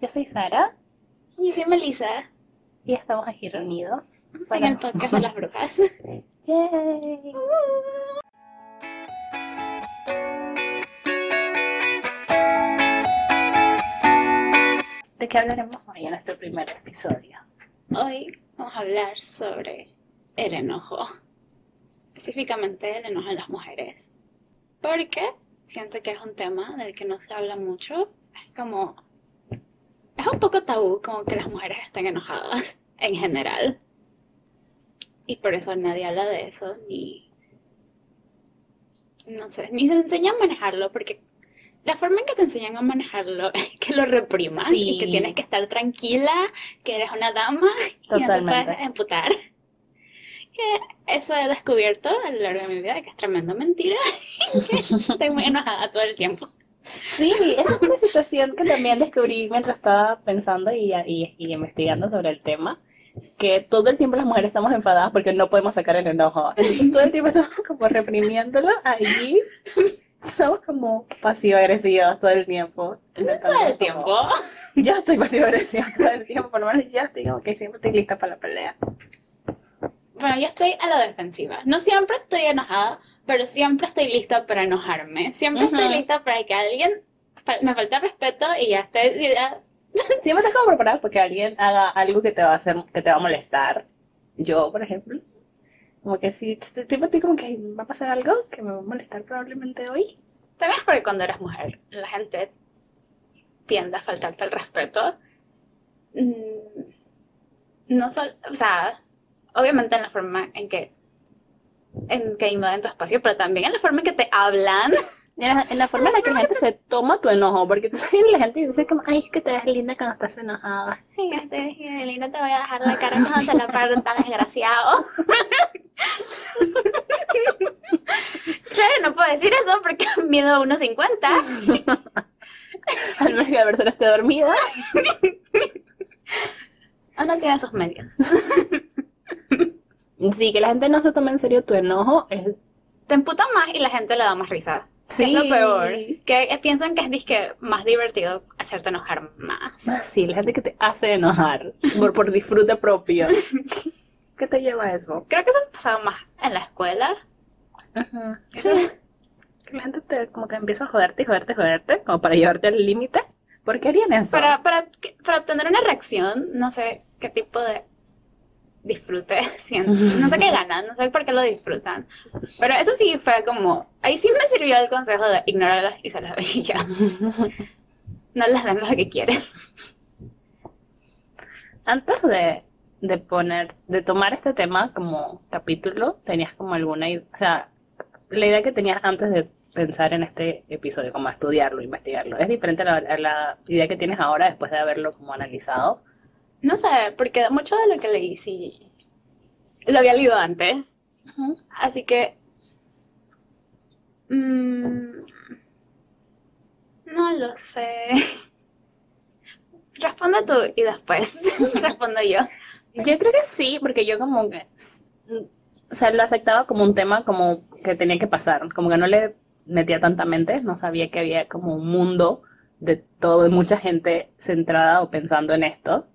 Yo soy Sara Y yo soy Melissa, y estamos aquí reunidos en el podcast de las brujas. ¡Yay! ¿De qué hablaremos hoy en nuestro primer episodio? Hoy vamos a hablar sobre el enojo. Específicamente el enojo en las mujeres. Porque siento que es un tema del que no se habla mucho. Es como... Es un poco tabú como que las mujeres estén enojadas en general. Y por eso nadie habla de eso, ni... No sé, ni se enseña a manejarlo, porque la forma en que te enseñan a manejarlo es que lo reprimas y que Sí. tienes que estar tranquila, que eres una dama y no te Totalmente. puedes emputar. Que eso he descubierto a lo largo de mi vida, que es tremenda mentira. que estoy muy enojada todo el tiempo. Sí, esa es una situación que también descubrí mientras estaba pensando y, y- y investigando sobre el tema, que todo el tiempo las mujeres estamos enfadadas porque no podemos sacar el enojo. Entonces, todo el tiempo estamos como reprimiéndolo allí. Estamos como pasivo-agresivos todo el tiempo. Todo el tiempo. Yo estoy pasivo-agresiva todo el tiempo, por lo menos ya estoy como que siempre estoy lista para la pelea. Bueno, yo estoy a la defensiva. No siempre estoy enojada, pero siempre estoy lista para enojarme. Siempre estoy Ujú. lista para que alguien me falte respeto y ya esté. y ya- Siempre estás como preparado porque alguien haga algo que te va a hacer, que te va a molestar. Yo, por ejemplo, como que si siempre estoy como que va a pasar algo que me va a molestar probablemente hoy. También es porque cuando eres mujer, la gente tiende a faltarte el respeto. Mm, No solo, o sea, obviamente en la forma en que en que invaden tu espacio, pero también en la forma en que te hablan. En la, en la forma en la que la gente se toma tu enojo, porque tú sabes la gente dice como, ay, es que te ves linda cuando estás enojada. Este, Evelina, te voy a dejar la cara cuando te la tan desgraciado. Claro, no puedo decir eso porque mido 1.50. Al menos que la persona esté dormida. O no tiene sus medios. Sí, que la gente no se tome en serio tu enojo es... Te emputan más y la gente le da más risa. Sí. Es lo peor. Que piensan que es disque más divertido hacerte enojar más. Sí, la gente que te hace enojar por, por disfrute propio. ¿Qué te lleva a eso? Creo que eso pasaba más en la escuela. Sí. Que la gente te, como que empieza a joderte y joderte y joderte, como para llevarte al límite. ¿Por qué harían eso? Para, para, que- para obtener una reacción, no sé qué tipo de disfrute sienten. No sé qué ganan, no sé por qué lo disfrutan. Pero eso sí fue como. Ahí sí me sirvió el consejo de ignorarlas y se las ve y ya. No les den lo que quieren. Antes de, de poner, de tomar este tema como capítulo, tenías como alguna idea, o sea, la idea que tenías antes de pensar en este episodio, como estudiarlo, investigarlo, es diferente a la, a la idea que tienes ahora después de haberlo como analizado. No sé, porque mucho de lo que leí sí lo había leído antes. Así que. mm, no lo sé. Responde tú y después respondo yo. Yo creo que sí, porque yo como que, o sea, lo aceptaba como un tema como que tenía que pasar, como que no le metía tanta mente, no sabía que había como un mundo de todo, de mucha gente centrada o pensando en esto.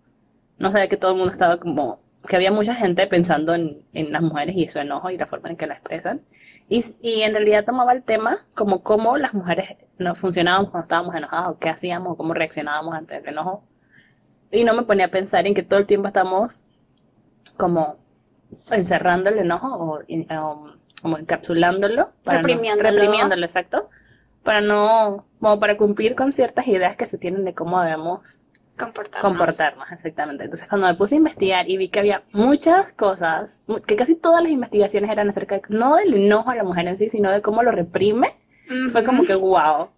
No sabía que todo el mundo estaba como, que había mucha gente pensando en, en las mujeres y su enojo y la forma en que la expresan. Y, y en realidad tomaba el tema como cómo las mujeres no funcionábamos cuando estábamos enojadas, o qué hacíamos, o cómo reaccionábamos ante el enojo. Y no me ponía a pensar en que todo el tiempo estamos como encerrando el enojo o um, como encapsulándolo, para no- Reprimiéndolo. reprimiéndolo, exacto, para no, como para cumplir con ciertas ideas que se tienen de cómo debemos Comportarnos. comportarnos, exactamente. Entonces cuando me puse a investigar y vi que había muchas cosas, que casi todas las investigaciones eran acerca de, no del enojo a la mujer en sí, sino de cómo lo reprime, fue como que wow.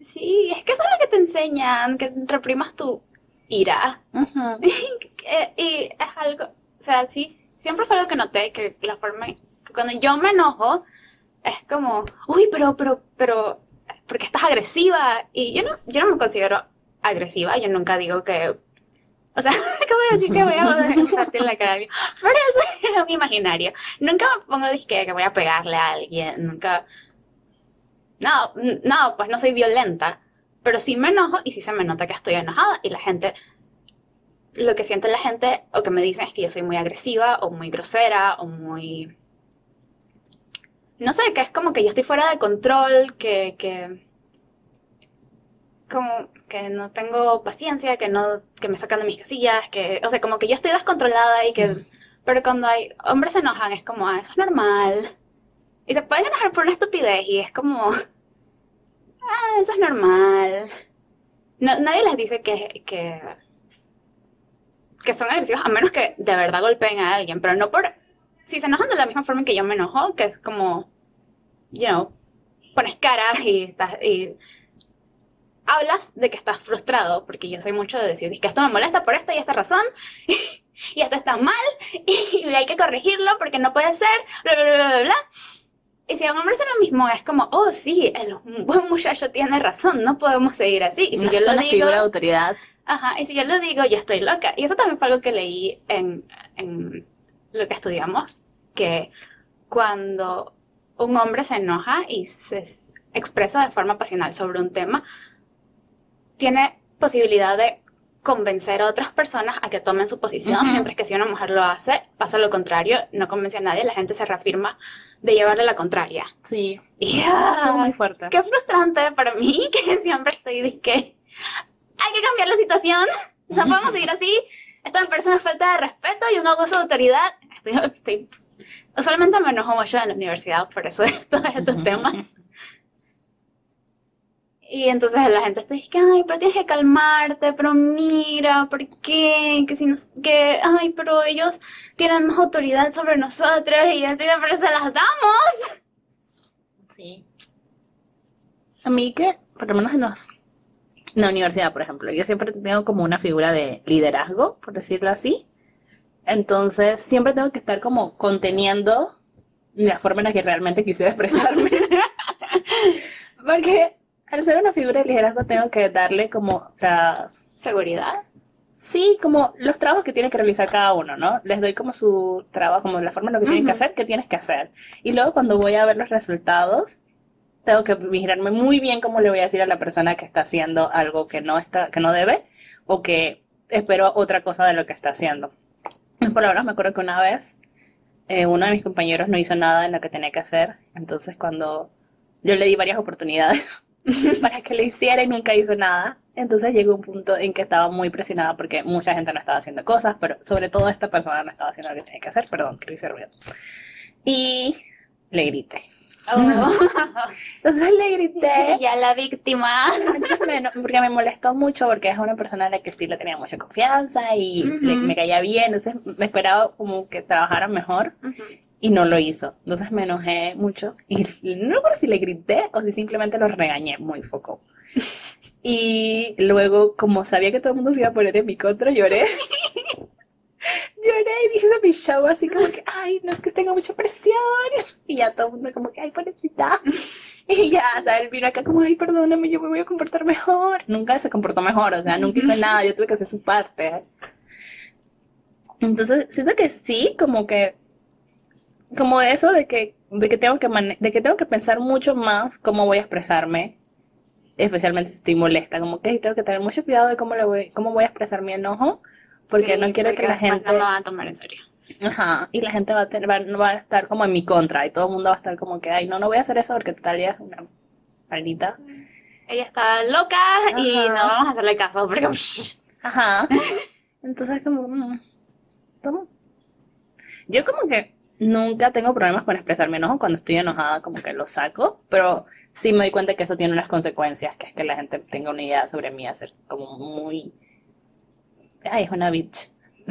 Sí, es que eso es lo que te enseñan, que reprimas tu ira. Y es algo, o sea, sí, siempre fue algo que noté, que la forma, que cuando yo me enojo, es como, uy, pero, pero, pero, ¿por qué estás agresiva? Y yo no, yo no me considero agresiva, yo nunca digo que, o sea, acabo de decir que voy a partir la cara pero eso es un imaginario. Nunca me pongo disque que voy a pegarle a alguien, nunca, no, no, pues no soy violenta, pero sí me enojo y sí se me nota que estoy enojada y la gente, lo que siente la gente o que me dicen es que yo soy muy agresiva o muy grosera o muy... No sé, que es como que yo estoy fuera de control, que, que como que no tengo paciencia, que no, que me sacan de mis casillas, que, o sea, como que yo estoy descontrolada y que, Mm. pero cuando hay hombres se enojan es como, ah, eso es normal. Y se pueden enojar por una estupidez y es como, ah, eso es normal. No, nadie les dice que, que, que son agresivos a menos que de verdad golpeen a alguien, pero no por, si se enojan de la misma forma en que yo me enojo, que es como, you know, pones cara y y hablas de que estás frustrado, porque yo soy mucho de decir que esto me molesta por esta y esta razón, y esto está mal, y hay que corregirlo porque no puede ser, bla, bla, bla, bla, bla. Y si a un hombre hace lo mismo, es como, oh, sí, el buen muchacho tiene razón, no podemos seguir así. Y si No yo es lo digo, figura de autoridad. ajá, y si yo lo digo, yo estoy loca. Y eso también fue algo que leí en, en lo que estudiamos, que cuando un hombre se enoja y se expresa de forma pasional sobre un tema, tiene posibilidad de convencer a otras personas a que tomen su posición, Ujú. mientras que si una mujer lo hace, pasa lo contrario, no convence a nadie, la gente se reafirma de llevarle la contraria. Sí. Y Estuvo muy ah, fuerte. qué frustrante para mí que siempre estoy de que hay que cambiar la situación, no podemos seguir así, me parece una falta de respeto y un abuso de autoridad. Estoy, estoy- usualmente me enojo mucho en la universidad por eso de todos estos temas. Y entonces la gente está diciendo, ay, pero tienes que calmarte, pero mira, ¿por qué? Que si nos, que, ay, pero ellos tienen más autoridad sobre nosotros y yo estoy pero se las damos. Sí. A mí que, por lo menos en, los- en la universidad, por ejemplo, yo siempre tengo como una figura de liderazgo, por decirlo así. Entonces, siempre tengo que estar como conteniendo la forma en la que realmente quisiera expresarme. Porque al ser una figura de liderazgo tengo que darle como las Seguridad. Sí, como los trabajos que tiene que realizar cada uno, ¿no? Les doy como su trabajo, como la forma en lo que tienen que Ujú. hacer, qué tienes que hacer. Y luego cuando voy a ver los resultados, tengo que vigilarme muy bien cómo le voy a decir a la persona que está haciendo algo que no está, que no debe, o que espero otra cosa de lo que está haciendo. Por lo menos me acuerdo que una vez eh, uno de mis compañeros no hizo nada en lo que tenía que hacer, entonces cuando yo le di varias oportunidades para que lo hiciera y nunca hizo nada. Entonces llegó un punto en que estaba muy presionada porque mucha gente no estaba haciendo cosas, pero sobre todo esta persona no estaba haciendo lo que tenía que hacer. Perdón, que lo hice ruido. Y le grité. Oh. Entonces le grité. ya la víctima. Porque me molestó mucho porque es una persona a la que sí le tenía mucha confianza y le- Ujú. me caía bien. Entonces me esperaba como que trabajara mejor Ujú. Y no lo hizo. Entonces me enojé mucho y no recuerdo si le grité o si simplemente lo regañé muy poco. Y luego, como sabía que todo el mundo se iba a poner en mi contra, lloré. Lloré y dije a mi show así como que, ay, no es que tenga mucha presión. Y ya todo el mundo como que, ay, pobrecita. Y ya, o sea, él vino acá como, ay, perdóname, yo me voy a comportar mejor. Nunca se comportó mejor, o sea, nunca hizo nada, yo tuve que hacer su parte. Entonces, siento que sí, como que como eso de que, de que tengo que de que tengo que pensar mucho más cómo voy a expresarme, especialmente si estoy molesta, como que tengo que tener mucho cuidado de cómo le voy, cómo voy a expresar mi enojo, porque Sí, no quiero que la gente, No me van a tomar en serio. ajá, y la gente va a tener, va, a estar como en mi contra, y todo el mundo va a estar como que, ay, no, no voy a hacer eso porque tal es una maldita. Ella está loca y no vamos a hacerle caso porque... Ajá. Entonces como, mm, ¿cómo? Yo como que nunca tengo problemas con expresar mi enojo. Cuando estoy enojada como que lo saco, pero sí me doy cuenta que eso tiene unas consecuencias, que es que la gente tenga una idea sobre mí, hacer como muy... Ay, es una bitch.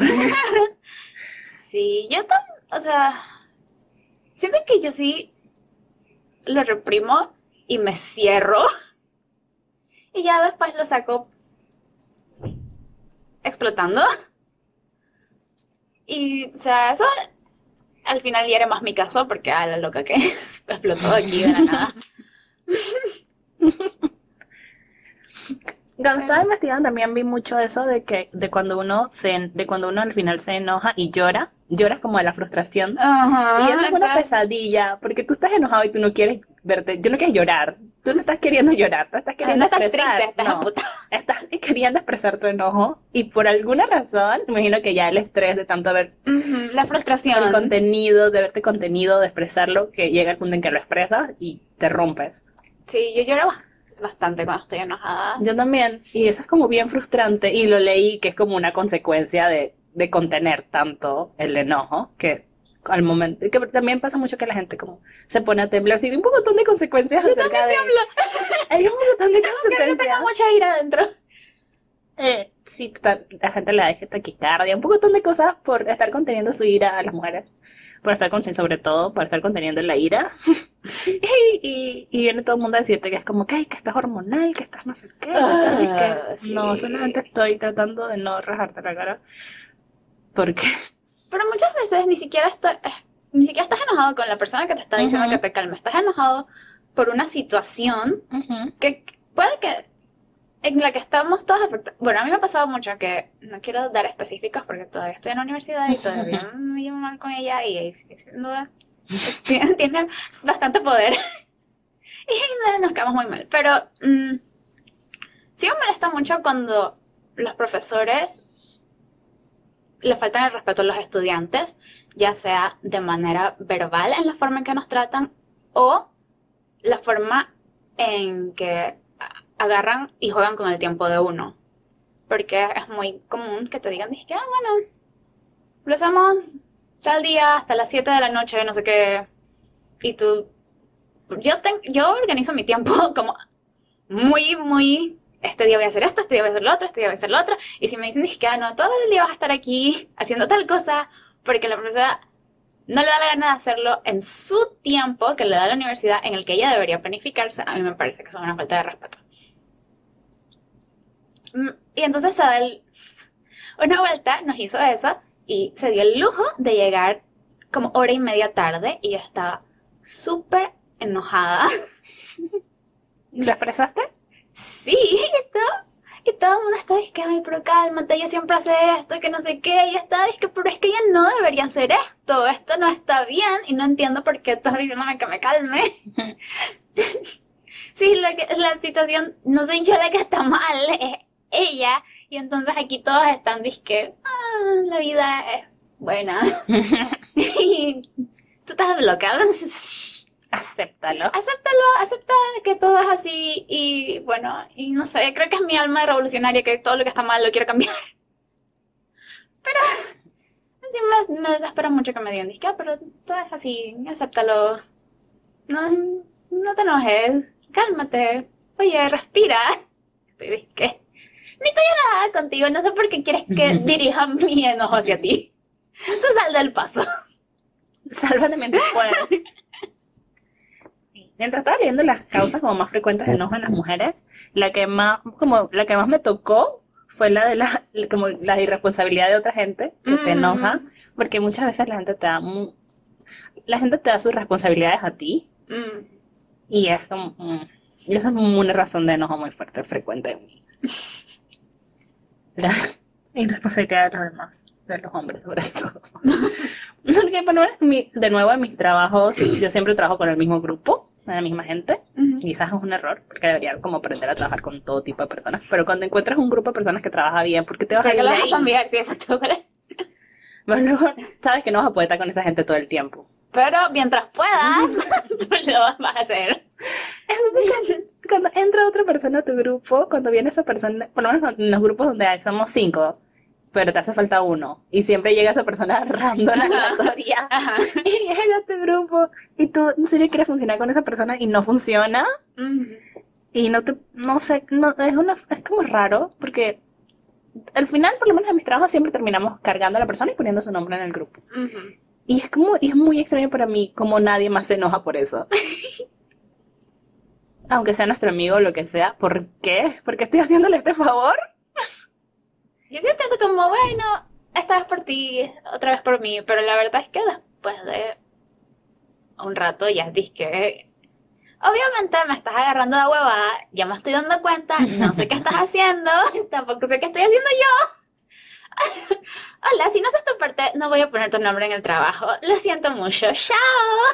Sí, yo también, o sea, siento que yo sí lo reprimo y me cierro y ya después lo saco explotando. Y, o sea, eso al final hiere más mi caso porque, ah, la loca que es, explotó aquí de la nada. Cuando estaba investigando también vi mucho eso de que de cuando uno se de cuando uno al final se enoja y llora, lloras como de la frustración. Y eso es una exacto. pesadilla, porque tú estás enojado y tú no quieres verte, tú no quieres llorar, tú no estás queriendo llorar, tú estás queriendo no estás expresar. triste, estás no, estás queriendo expresar tu enojo y por alguna razón, me imagino que ya el estrés de tanto ver Ujú, La frustración. el contenido, de verte contenido, de expresarlo, que llega el punto en que lo expresas y te rompes. Sí, yo lloro ba- bastante cuando estoy enojada. Yo también, y eso es como bien frustrante, y lo leí que es como una consecuencia de, de contener tanto el enojo, que al momento, que también pasa mucho que la gente como se pone a temblar, sí, un montón de consecuencias acerca de... Hay un montón de que consecuencias. mucha ira adentro. Eh, sí, la gente le da ese taquicardia, un montón de cosas por estar conteniendo su ira a las mujeres, por estar conteniendo, sobre todo, por estar conteniendo la ira. y, y, y viene todo el mundo a decirte que es como que, ay, que estás hormonal, que estás no sé qué. que Ah, sí. No, solamente estoy tratando de no rajarte la cara. Porque, Pero muchas veces ni siquiera estoy, eh, ni siquiera estás enojado con la persona que te está diciendo Ujú. que te calme. Estás enojado por una situación que puede que en la que estamos todos afectados. Bueno, a mí me ha pasado mucho que no quiero dar específicos porque todavía estoy en la universidad y todavía me llevo mal con ella y sigue siendo tiene, tiene bastante poder y no- nos quedamos muy mal. Pero mm, sí me molesta mucho cuando los profesores le faltan el respeto a los estudiantes, ya sea de manera verbal en la forma en que nos tratan o la forma en que agarran y juegan con el tiempo de uno. Porque es muy común que te digan, que, ah, bueno, lo hacemos tal día hasta las 7 de la noche, no sé qué. Y tú, yo, yo organizo mi tiempo como muy, muy, este día voy a hacer esto, este día voy a hacer lo otro, este día voy a hacer lo otro. Y si me dicen, que ah, no, todo el día vas a estar aquí haciendo tal cosa, porque la profesora no le da la gana de hacerlo en su tiempo que le da la universidad en el que ella debería planificarse, a mí me parece que es una falta de respeto. Mm, Y entonces una vuelta nos hizo eso y se dio el lujo de llegar como hora y media tarde y yo estaba súper enojada. ¿lo expresaste? Sí, y todo, y todo el mundo está diciendo, ay, pero cálmate, ella siempre hace esto, que no sé qué, y está diciendo, pero es que ella no debería hacer esto, esto no está bien, y no entiendo por qué estás diciéndome que me calme. sí, la, que- la situación, no soy yo la que está mal, es ella, y entonces aquí todos están diciendo, ah, la vida es buena. y tú estás bloqueado, Acéptalo. acéptalo, acepta que todo es así y bueno, y no sé, creo que es mi alma revolucionaria que todo lo que está mal lo quiero cambiar. Pero sí me, me desespera mucho que me digan, que, ah, pero todo es así, acéptalo. No, no te enojes, cálmate. Oye, respira. Y dije, ¿qué? Ni estoy enojada contigo, no sé por qué quieres que dirija mi enojo hacia ti. Tú sal del paso. Sálvame mientras puedas. Mientras estaba leyendo las causas como más frecuentes de enojo en las mujeres, la que más, como la que más me tocó fue la de la, como la irresponsabilidad de otra gente que te Mm. enoja, porque muchas veces la gente te da la gente te da sus responsabilidades a ti Mm. y es como mm, y esa es una razón de enojo muy fuerte, frecuente en mí. La irresponsabilidad de los demás, de los hombres sobre todo. Porque por lo menos de nuevo en mis trabajos, yo siempre trabajo con el mismo grupo, con la misma gente. Ujú. Quizás es un error, porque debería como aprender a trabajar con todo tipo de personas. Pero cuando encuentras un grupo de personas que trabaja bien, ¿por qué te vas a ¿Por ir vas a cambiar? Sí, exacto. Pero luego sabes que no vas a poder estar con esa gente todo el tiempo. Pero mientras puedas, lo vas a hacer. Entonces, cuando, cuando entra otra persona a tu grupo, cuando viene esa persona, por lo menos en los grupos donde hay- somos cinco, pero te hace falta uno, y siempre llega esa persona random aleatoria, y llega a tu grupo, y tú en serio quieres funcionar con esa persona y no funciona, Ujú. y no te, no sé, no, es una, es como raro, porque al final, por lo menos en mis trabajos, siempre terminamos cargando a la persona y poniendo su nombre en el grupo. Ujú. Y es como, y es muy extraño para mí como nadie más se enoja por eso. Aunque sea nuestro amigo o lo que sea, ¿por qué? ¿Por qué estoy haciéndole este favor? Yo sí entiendo como, bueno, esta vez por ti, otra vez por mí, pero la verdad es que después de un rato ya que obviamente me estás agarrando de huevada, ya me estoy dando cuenta, no sé qué estás haciendo, tampoco sé qué estoy haciendo yo. Hola, si no haces tu parte, no voy a poner tu nombre en el trabajo. Lo siento mucho. ¡Chao!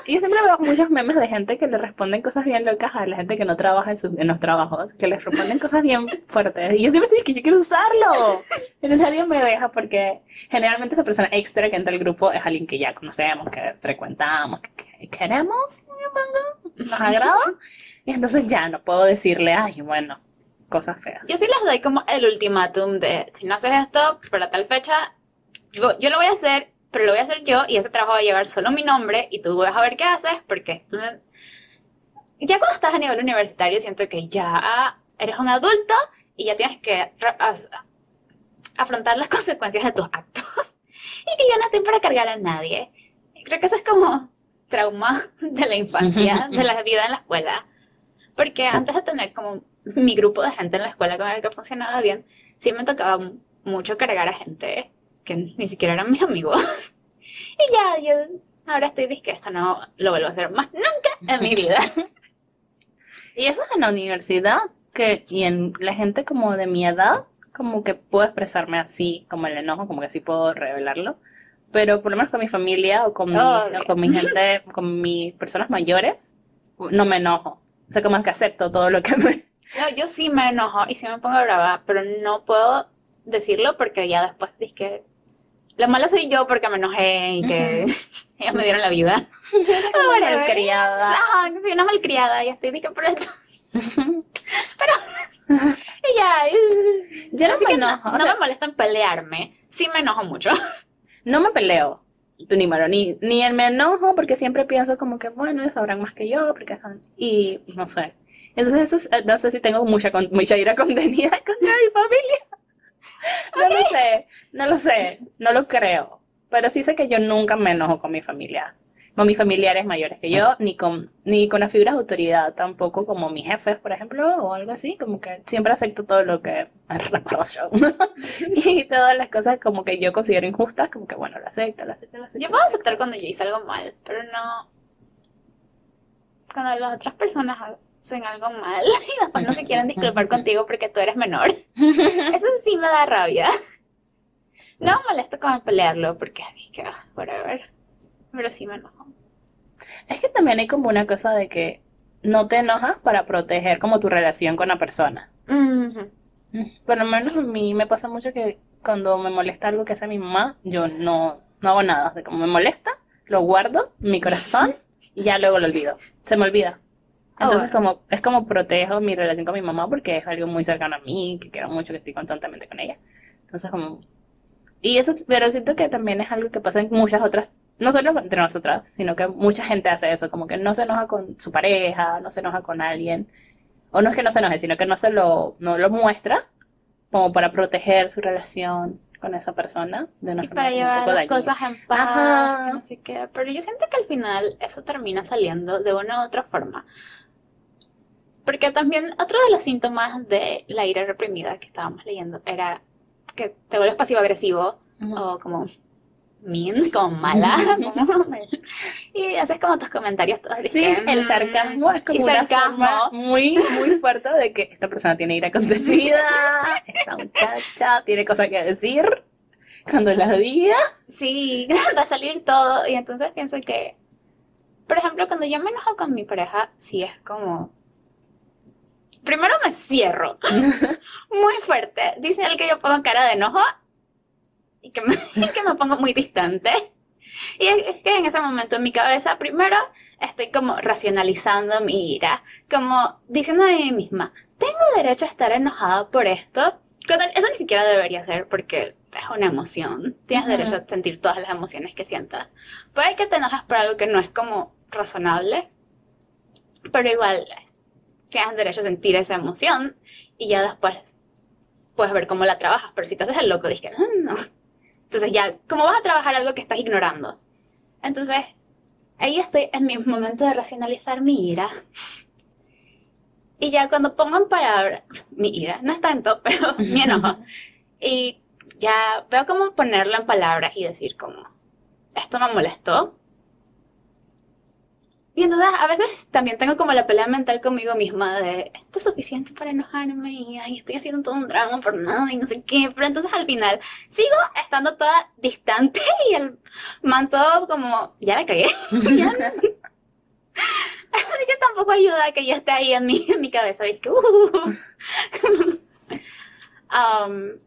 Yo siempre veo muchos memes de gente que le responden cosas bien locas a la gente que no trabaja en, sus, en los trabajos, que les responden cosas bien fuertes. Y yo siempre digo que yo quiero usarlo, pero nadie me deja porque generalmente esa persona extra que entra al grupo es alguien que ya conocemos, que frecuentamos, que queremos, nos agrada. Y entonces ya no puedo decirle, ay, bueno, cosas feas. Yo sí les doy como el ultimátum de, si no haces esto para tal fecha, yo, yo lo voy a hacer, pero lo voy a hacer yo y ese trabajo va a llevar solo mi nombre y tú vas a ver qué haces porque ya cuando estás a nivel universitario siento que ya eres un adulto y ya tienes que afrontar las consecuencias de tus actos y que yo no estoy para cargar a nadie. Creo que eso es como trauma de la infancia, de la vida en la escuela. Porque antes de tener como mi grupo de gente en la escuela con el que funcionaba bien, sí me tocaba mucho cargar a gente que ni siquiera eran mis amigos. y ya, yo ahora estoy disque esto no lo vuelvo a hacer más nunca en mi vida. y eso es en la universidad, que, y en la gente como de mi edad, como que puedo expresarme así, como el enojo, como que así puedo revelarlo. Pero por lo menos con mi familia o con mi, con mi gente, con mis personas mayores, no me enojo. O sea, como que acepto todo lo que me... No, yo sí me enojo y sí me pongo brava, pero no puedo decirlo porque ya después dije que la mala soy yo porque me enojé y que ellos me dieron la vida. Una malcriada. Ajá, soy una malcriada y estoy dije por esto. pero y ya, yo no me enojo. No, me molesta en pelearme, sí me enojo mucho. No me peleo, ni malo, ni, ni me enojo porque siempre pienso como que, bueno, ellos sabrán más que yo, porque y no sé. Entonces, no sé si tengo mucha, mucha ira contenida contra mi familia. No lo sé, no lo sé, no lo creo. Pero sí sé que yo nunca me enojo con mi familia, con mis familiares mayores que yo, ni con, ni con las figuras de autoridad, tampoco como mis jefes, por ejemplo, o algo así, como que siempre acepto todo lo que yo. y todas las cosas como que yo considero injustas, como que bueno, lo acepto, lo acepto, lo acepto. Yo puedo aceptar cuando yo hice algo mal, pero no cuando las otras personas hacen algo mal y después no se quieren disculpar contigo porque tú eres menor. Eso sí me da rabia. No me molesto con pelearlo porque dije, ah, whatever. Pero sí me enojo. Es que también hay como una cosa de que no te enojas para proteger como tu relación con la persona. Mm, por lo menos a mí me pasa mucho que cuando me molesta algo que hace mi mamá, yo no, no hago nada. De como me molesta, lo guardo en mi corazón y ya luego lo olvido. Se me olvida. Ah, Entonces, como, es como protejo mi relación con mi mamá porque es algo muy cercano a mí, que quiero mucho, que estoy constantemente con ella. Entonces, como. Y eso, pero siento que también es algo que pasa en muchas otras, no solo entre nosotras, sino que mucha gente hace eso, como que no se enoja con su pareja, no se enoja con alguien. O no es que no se enoje, sino que no se lo, no lo muestra como para proteger su relación con esa persona de una y para llevar las cosas en paz, no sé qué. Pero yo siento que al final eso termina saliendo de una u otra forma. Porque también otro de los síntomas de la ira reprimida que estábamos leyendo era que te vuelves pasivo-agresivo o como mean, como mala, y haces como tus comentarios todos. Sí, el sarcasmo es como una forma muy, muy fuerte de que esta persona tiene ira contenida, esta muchacha tiene cosas que decir cuando la diga. Sí, va a salir todo y entonces pienso que, por ejemplo, cuando yo me enojo con mi pareja, sí es como primero me cierro muy fuerte. Dice él que yo pongo cara de enojo y que me, que me pongo muy distante. Y es, que en ese momento en mi cabeza, primero estoy como racionalizando mi ira, como diciendo a mí misma, tengo derecho a estar enojada por esto. eso ni siquiera debería ser porque es una emoción. Tienes derecho a sentir todas las emociones que sientas. Puede que te enojas por algo que no es como razonable, pero igual tienes derecho a sentir esa emoción y ya después puedes ver cómo la trabajas. Pero si te haces el loco, dices que no, no. Entonces ya, ¿cómo vas a trabajar algo que estás ignorando? Entonces, ahí estoy en mi momento de racionalizar mi ira. Y ya cuando pongo en palabras, mi ira, no es tanto, pero mi enojo. Y ya veo cómo ponerlo en palabras y decir como, esto me molestó. Y entonces a veces también tengo como la pelea mental conmigo misma de esto es suficiente para enojarme y ay, estoy haciendo todo un drama por nada y no sé qué. Pero entonces al final sigo estando toda distante y el man todo como ya la cagué. Ya Así que tampoco ayuda que yo esté ahí en mi, en mi cabeza. Y, que, uh. Um,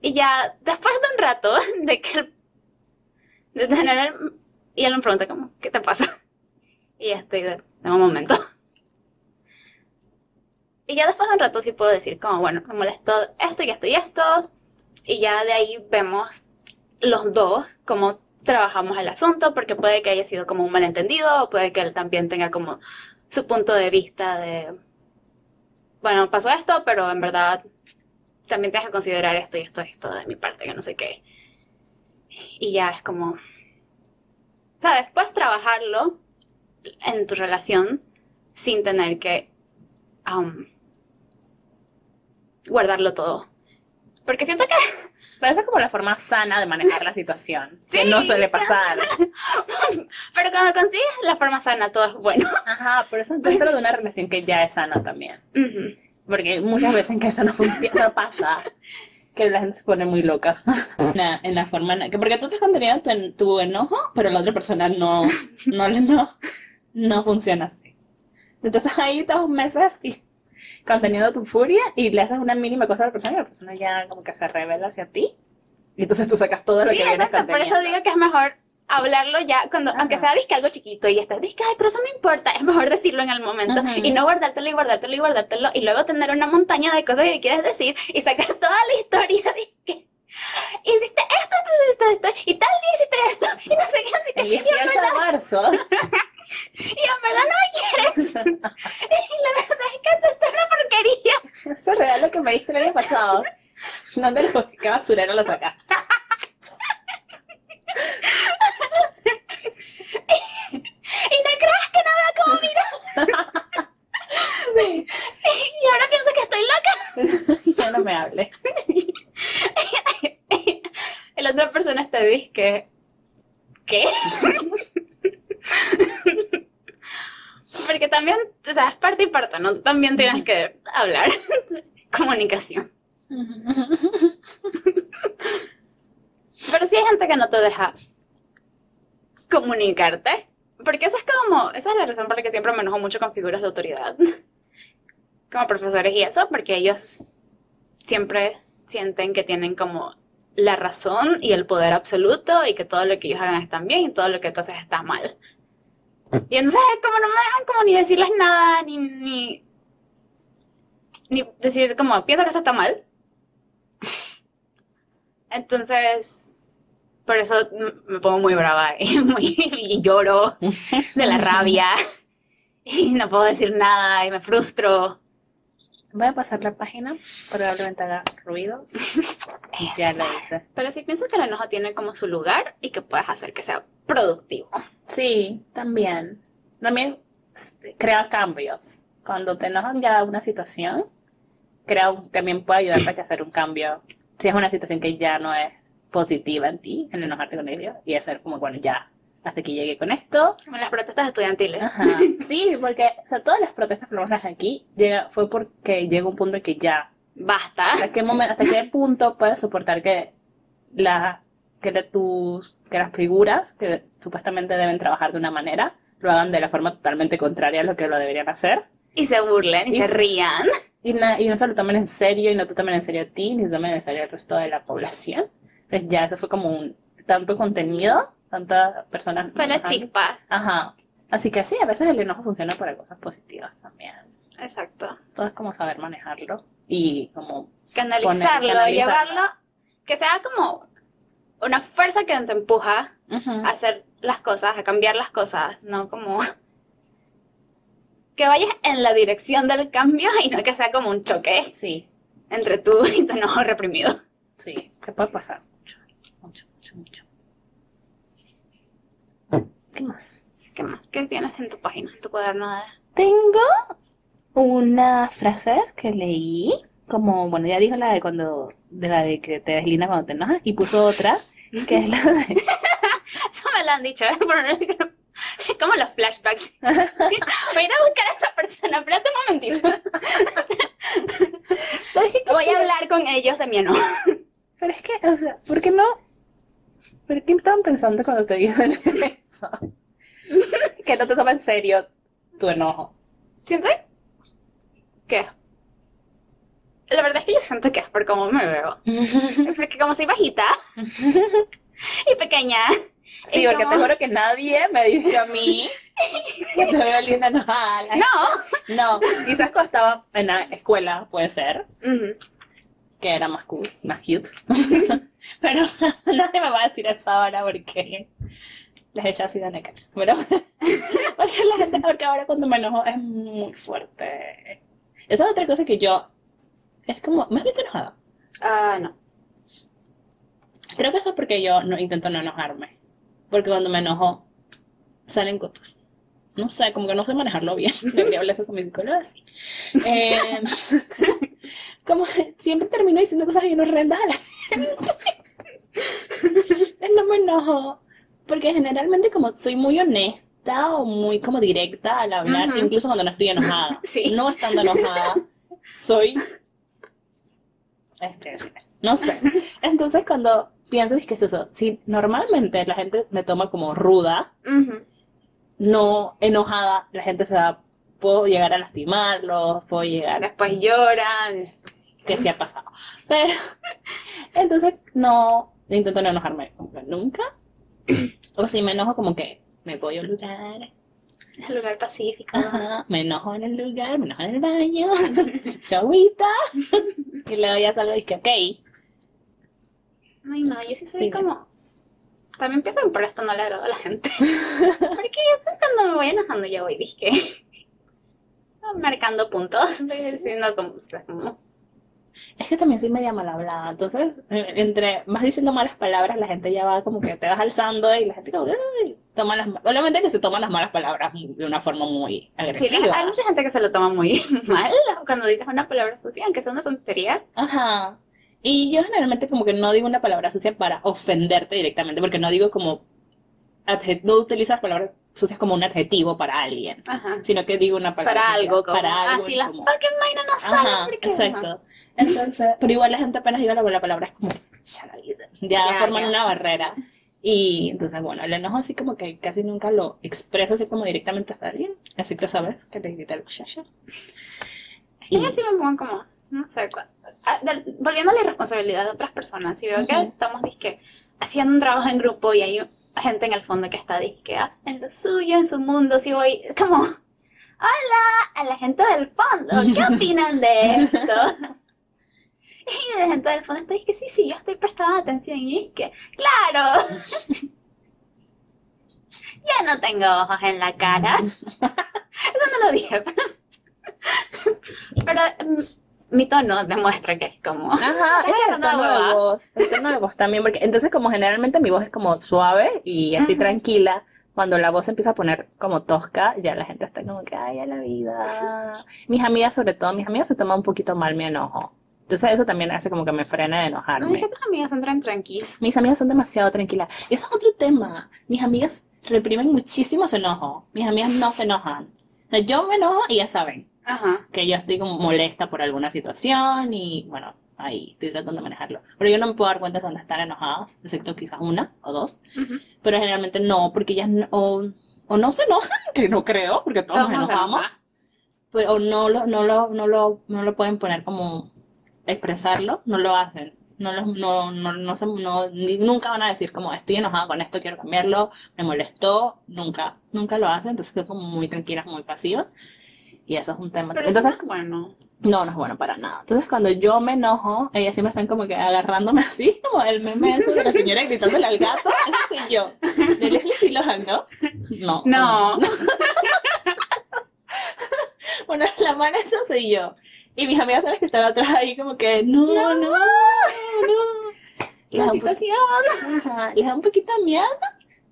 y ya después de un rato de que de tener el- y él me pregunta como, ¿qué te pasa? Y estoy de un momento. Y ya después de un rato sí puedo decir como, bueno, me molestó esto y esto y esto. Y ya de ahí vemos los dos cómo trabajamos el asunto, porque puede que haya sido como un malentendido, o puede que él también tenga como su punto de vista de, bueno, pasó esto, pero en verdad también tienes que considerar esto y esto y esto de mi parte, que no sé qué. Y ya es como, ¿sabes? Puedes trabajarlo en tu relación sin tener que um, guardarlo todo. Porque siento que Pero esa es como la forma sana de manejar la situación, que no suele pasar. Pero cuando consigues la forma sana, todo es bueno. Ajá, pero eso es dentro de una relación que ya es sana también. Porque muchas veces que eso no funciona, eso pasa. Que la gente se pone muy loca en la forma en la que... Porque tú te has contenido tu, en- tu enojo, pero la otra persona no, no, le- no, no funciona así. Entonces ahí dos meses y conteniendo tu furia y le haces una mínima cosa a la persona y la persona ya como que se revela hacia ti. Y entonces tú sacas todo lo Sí, que vienes exacto. Por eso digo que es mejor hablarlo ya, cuando, Ajá. aunque sea disque algo chiquito y estás disque, ay, pero eso no importa, es mejor decirlo en el momento Ujú. y no guardártelo y guardártelo y guardártelo y luego tener una montaña de cosas que quieres decir y sacar toda la historia de que hiciste esto, esto, esto, esto, y tal día hiciste esto, y no sé qué, sé qué, El y en 18 verdad, de marzo. y en verdad no me quieres, y la verdad es que esto es una porquería. Ese regalo que me diste el año pasado. ¿Dónde lo qué basurero lo sacaste? Y no creas que no veo cómo Sí. y ahora pienso que estoy loca. Ya no me hables. La otra persona te dice que. ¿Qué? Porque también, o sea, es parte y parte, ¿no? Tú también tienes que hablar. Comunicación. Pero sí hay gente que no te deja comunicarte. Porque esa es como, esa es la razón por la que siempre me enojo mucho con figuras de autoridad. Como profesores y eso, porque ellos siempre sienten que tienen como la razón y el poder absoluto y que todo lo que ellos hagan está bien y todo lo que tú haces está mal. Y entonces como no me dejan como ni decirles nada, ni, ni, ni decir como, pienso que eso está mal. Entonces, por eso me pongo muy brava y, muy, y lloro de la rabia y no puedo decir nada y me frustro. Voy a pasar la página, probablemente haga ruidos. Ya lo hice. Pero sí pienso que el enojo tiene como su lugar y que puedes hacer que sea productivo. Sí, también. También crea cambios. Cuando te enojan ya una situación, crea un- también puede ayudarte a hacer un cambio. Si es una situación que ya no es positiva en ti, el enojarte con ellos y hacer como, bueno, ya, hasta aquí llegué con esto. Como las protestas estudiantiles. Ajá. Sí, porque o sea, todas las protestas por lo aquí llega, fue porque llega un punto en que ya Basta. ¿Hasta qué momento, hasta qué punto puedes soportar que la, que de tus, que las figuras que supuestamente deben trabajar de una manera, lo hagan de la forma totalmente contraria a lo que lo deberían hacer? Y se burlen y, Y se se- rían. Y, na- y no se lo tomen en serio, y no te tomen en serio a ti, ni te tomen en serio al resto de la población. Entonces ya eso fue como un tanto contenido, tantas personas. Fue la chispa. Ajá. Así que sí, a veces el enojo funciona para cosas positivas también. Exacto. Todo es como saber manejarlo y como Canalizarlo, canalizarlo. llevarlo. Que sea como una fuerza que nos empuja a hacer las cosas, a cambiar las cosas, no como que vayas en la dirección del cambio y no que sea como un choque Sí, entre tú y tu enojo reprimido. Sí, que puede pasar mucho, mucho, mucho, mucho. ¿Qué más? ¿Qué más? ¿Qué tienes en tu página, en tu cuaderno de... Tengo unas frases que leí, como, bueno, ya dijo la de cuando, de la de que te ves linda cuando te enojas, y puso otra, que es la de, Eso me lo han dicho, ¿eh? Por- como los flashbacks. Voy a ir a buscar a esa persona, espérate un momentito. Voy a hablar con ellos de mi enojo. pero es que, o sea, ¿por qué no? ¿Por qué estaban pensando cuando te dicen eso? que no te toma en serio tu enojo. ¿Sientes? ¿Qué? La verdad es que yo siento que es por cómo me veo. Porque como soy bajita y pequeña. Sí, y porque te juro que nadie me dice a mí que te veo linda enojada. No. No, quizás cuando estaba en la escuela, puede ser, que era más cool, más cute. Pero nadie me va a decir eso ahora porque les he hecho así de necar. Pero porque la gente, porque ahora cuando me enojo es muy fuerte. Esa es otra cosa que yo, es como, ¿me has visto enojada? Ah, no. Creo que eso es porque yo no intento no enojarme. Porque cuando me enojo, salen cosas. No sé, como que no sé manejarlo bien. Debería hablar eso con mi psicóloga así. Eh, como que siempre termino diciendo cosas bien horrendas a la gente. no me enojo. Porque generalmente como soy muy honesta o muy como directa al hablar, incluso cuando no estoy enojada. Sí. No estando enojada, soy... Es que, no sé. Entonces cuando pienso, es que es eso, si normalmente la gente me toma como ruda, Ujú. no enojada, la gente se va, puedo llegar a lastimarlos, puedo llegar, Después lloran. que sí ha pasado. Pero, entonces no, intento no enojarme nunca. O si me enojo como que me voy a un lugar, el lugar pacífico. ajá, me enojo en el lugar, me enojo en el baño, chavita, y luego ya salgo y que, ok, Ay, no, yo sí soy Sí. como. También pienso que por esto no le agrado a la gente. Porque yo cuando me voy enojando ya voy, disque. Marcando puntos. Estoy diciendo como- Es que también soy media mal hablada, entonces eh, entre más diciendo malas palabras la gente ya va como que te vas alzando y la gente como "Ay", toma las obviamente que se toman las malas palabras de una forma muy Sí, agresiva. hay mucha gente que se lo toma muy mal cuando dices una palabra sucia, aunque sea una tontería. Ajá. Y yo generalmente como que no digo una palabra sucia para ofenderte directamente, porque no digo como no utilizo las palabras sucias como un adjetivo para alguien, Ajá. sino que digo una palabra Para sucia algo, como. para algo Así como- fucking vaina no sale. Ajá, porque- exacto. Entonces, pero igual la gente apenas diga la, la palabra es como, ya la vida. Ya, Ya, forman ya. una barrera. Y entonces, bueno, el enojo así como que casi nunca lo expreso así como directamente a alguien. Así que sabes que le grita el muchacho. Es que yo sí me pongo como, no sé, ah, del- volviendo a la irresponsabilidad de otras personas, si veo que Ujú. estamos disque haciendo un trabajo en grupo y hay gente en el fondo que está disque ah, en lo suyo, en su mundo, si voy, es como, hola, a la gente del fondo, ¿qué opinan de esto? Y la gente del fondo está disque, sí, sí, yo estoy prestando atención y es que, claro, ya no tengo ojos en la cara. Eso no lo dije, pero, pero mm, mi tono demuestra que es como... Ajá, es el tono de voz. El tono de voz también, porque entonces como generalmente mi voz es como suave y así tranquila, cuando la voz empieza a poner como tosca, ya la gente está como que, ay, a la vida. Mis amigas, sobre todo, mis amigas se toman un poquito mal mi enojo. Entonces eso también hace como que me frene de No, enojarme. mis otras amigas entran tranquilas. Mis amigas son demasiado tranquilas. Y eso es otro tema. Mis amigas reprimen muchísimo su enojo. Mis amigas no se enojan. O sea, yo me enojo y ya saben Ajá. que yo estoy como molesta por alguna situación y bueno, ahí estoy tratando de manejarlo. Pero yo no me puedo dar cuenta cuando están enojadas, excepto quizás una o dos. Pero generalmente no, porque ellas no- o, o no se enojan, que no creo, porque todos nos Todos nos enojamos. Pero o no lo, no lo, no lo, no lo pueden poner como expresarlo, no lo hacen. No, los- no, no, no, se- no- ni- nunca van a decir como estoy enojada con esto, quiero cambiarlo, me molestó, nunca, nunca lo hacen, entonces quedo como muy tranquilas, muy pasivas. Y eso es un tema. Pero eso Entonces, no es bueno. no, no es bueno para nada. Entonces, cuando yo me enojo, ellas siempre están como que agarrándome así, como el meme ese de la señora gritándole al gato. Ese soy yo. ¿De Leslie Lohan, no? No. No. Bueno, la mala esa soy yo. Y mis amigas son las que están atrás ahí como que, no, no, no. Les La da un po- situación. ajá, les da un poquito de miedo,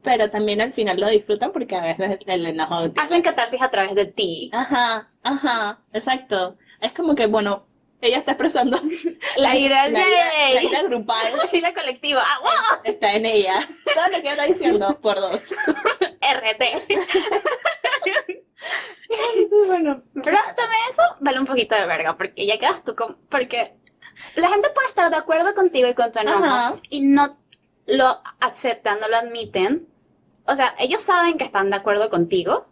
pero también al final lo disfrutan porque a veces el enojo... Hacen catarsis a través de ti. Ajá, ajá, exacto. Es como que, bueno, ella está expresando La ira la ira, la ira grupal La ira colectiva. ¡Ah, wow! está en ella. Todo lo que ella está diciendo por dos. RT. bueno, Pero también eso vale un poquito de verga, porque ya quedas tú con... Porque la gente puede estar de acuerdo contigo y con tu enojo Ajá. y no lo aceptan, no lo admiten. O sea, ellos saben que están de acuerdo contigo,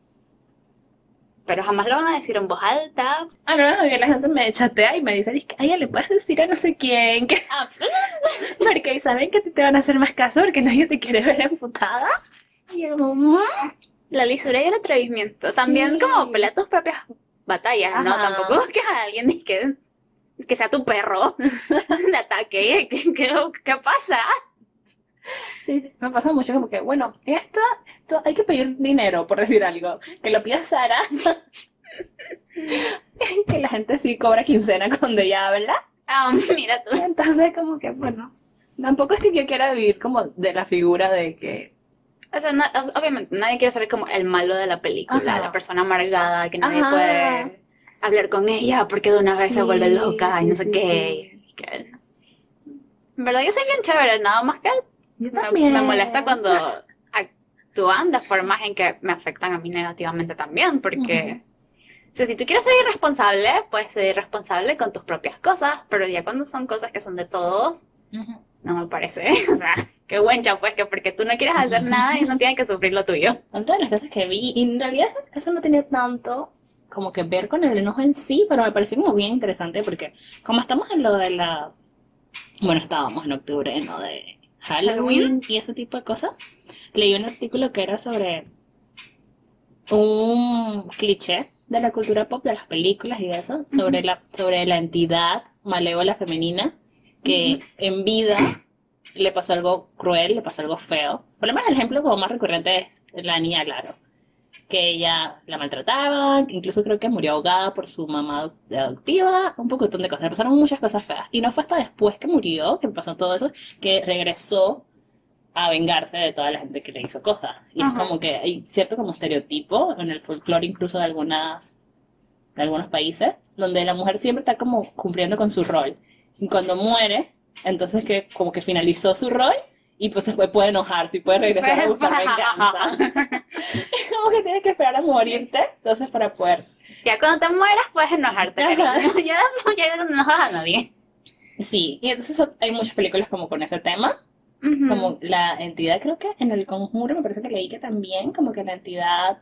pero jamás lo van a decir en voz alta. Ah, no, no, que la gente me chatea y me dice, "Es que a ella le puedes decir a no sé quién, que Ah, porque saben que te van a hacer más caso porque nadie te quiere ver emputada. Y yo como. La lisura y el atrevimiento. También Sí. como pelea tus propias batallas, ¿no? Tampoco que a alguien que, que sea tu perro de ataque. ¿Qué, qué, qué pasa? Sí, sí, me pasa mucho como que, bueno, esto, esto hay que pedir dinero, por decir algo. Que lo pida Sara. que la gente sí cobra quincena cuando ella habla. Ah, mira tú. Entonces, como que, bueno, tampoco es que yo quiera vivir como de la figura de que, O sea, na- obviamente nadie quiere ser como el malo de la película, Ajá. la persona amargada que nadie Ajá. puede hablar con ella porque de una vez se Sí, vuelve loca y no sé sí, qué. En verdad yo soy bien chévere, nada más que me, molesta cuando actúan de formas en que me afectan a mí negativamente también, porque o sea, si tú quieres ser irresponsable, puedes ser irresponsable con tus propias cosas, pero ya cuando son cosas que son de todos, no me parece. O sea, qué buencha, pues, que porque tú no quieres hacer nada, ellos no tienen que sufrir lo tuyo. Otra de las cosas que vi, y en realidad eso, eso no tenía tanto como que ver con el enojo en sí, pero me pareció como bien interesante porque como estamos en lo de la... Bueno, estábamos en octubre en lo de Halloween y ese tipo de cosas, leí un artículo que era sobre un cliché de la cultura pop, de las películas y de eso, sobre la, sobre la entidad malévola femenina que en vida le pasó algo cruel, le pasó algo feo. Por lo menos el ejemplo como más recurrente es la niña Laro, que ella la maltrataban, incluso creo que murió ahogada por su mamá ado- adoptiva, un poco de cosas, le pasaron muchas cosas feas. Y no fue hasta después que murió, que pasó todo eso, que regresó a vengarse de toda la gente que le hizo cosas. Y Ajá. es como que hay cierto como estereotipo en el folclore incluso de algunas de algunos países, donde la mujer siempre está como cumpliendo con su rol. Y cuando muere, entonces que como que finalizó su rol y pues después puede enojarse y puede regresar a buscar venganza. Es como que tienes que esperar a morirte, entonces para poder... Ya cuando te mueras puedes enojarte, cariño. Ya, ya no enojas a nadie. Sí, y entonces hay muchas películas como con ese tema, Ujú. como la entidad, creo que en el conjuro me parece que leí que también, como que la entidad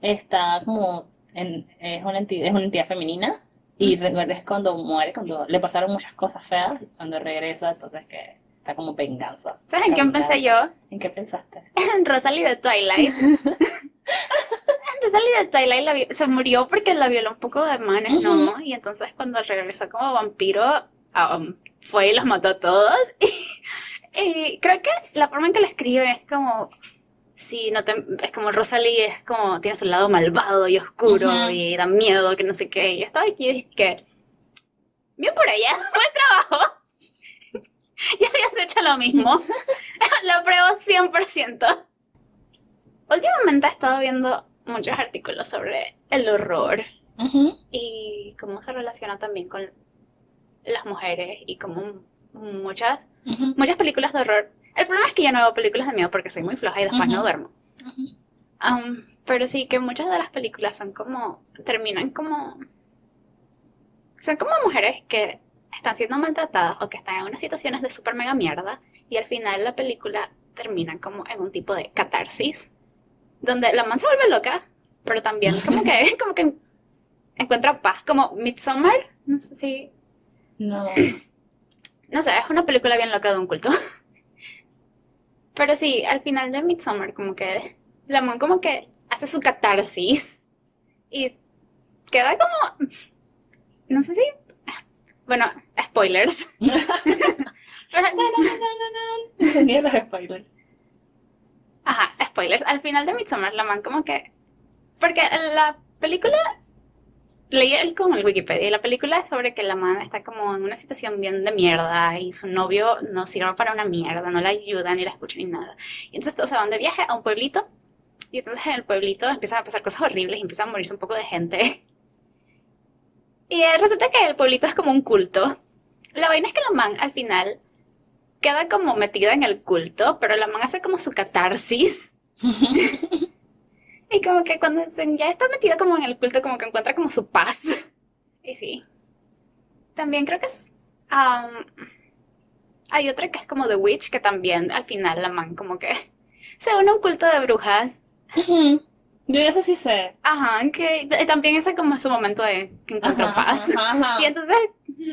está como, en, es una entidad, es una entidad femenina y es cuando muere, cuando le pasaron muchas cosas feas, cuando regresa, entonces que está como venganza. ¿Sabes en quién pensé yo? ¿En qué pensaste? En Rosalie de Twilight. Rosalie de Twilight la se murió porque la violó un poco de manes, ¿no? Y entonces cuando regresó como vampiro, um, fue y los mató a todos. Y, y creo que la forma en que lo escribe es como... Sí, no te, es como Rosalie es como, tiene su lado malvado y oscuro y da miedo, que no sé qué. Y yo estaba aquí y dije que, bien por ella, buen trabajo. ya habías hecho lo mismo. lo apruebo 100%. Últimamente he estado viendo muchos artículos sobre el horror y cómo se relaciona también con las mujeres y como muchas, muchas películas de horror. El problema es que yo no veo películas de miedo porque soy muy floja y después no Ujú. duermo. Ujú. Um, pero sí que muchas de las películas son como, terminan como, son como mujeres que están siendo maltratadas o que están en unas situaciones de super mega mierda y al final la película termina como en un tipo de catarsis donde la man se vuelve loca, pero también como que, como que encuentra paz, como Midsommar, no sé si, No. no sé, es una película bien loca de un culto. Pero sí, al final de Midsommar, como que la man como que hace su catarsis y queda como, no sé si, bueno, spoilers. Tenía los spoilers. Ajá, spoilers. Al final de Midsommar, la man como que, porque la película, leí como el Wikipedia, la película es sobre que la man está como en una situación bien de mierda y su novio no sirve para una mierda, no la ayuda, ni la escucha, ni nada. Y entonces todos se van de viaje a un pueblito y entonces en el pueblito empiezan a pasar cosas horribles y empiezan a morirse un poco de gente. Y eh, resulta que el pueblito es como un culto. La vaina es que la man al final queda como metida en el culto, pero la man hace como su catarsis Y como que cuando ya está metida como en el culto, como que encuentra como su paz. Y sí. También creo que es... am, hay otra que es como The Witch, que también al final la man como que se une a un culto de brujas. Ujú. Yo eso sí sé. Ajá, que t- también ese como su momento de que encuentra Ajá, paz. ajá, ajá. Y entonces...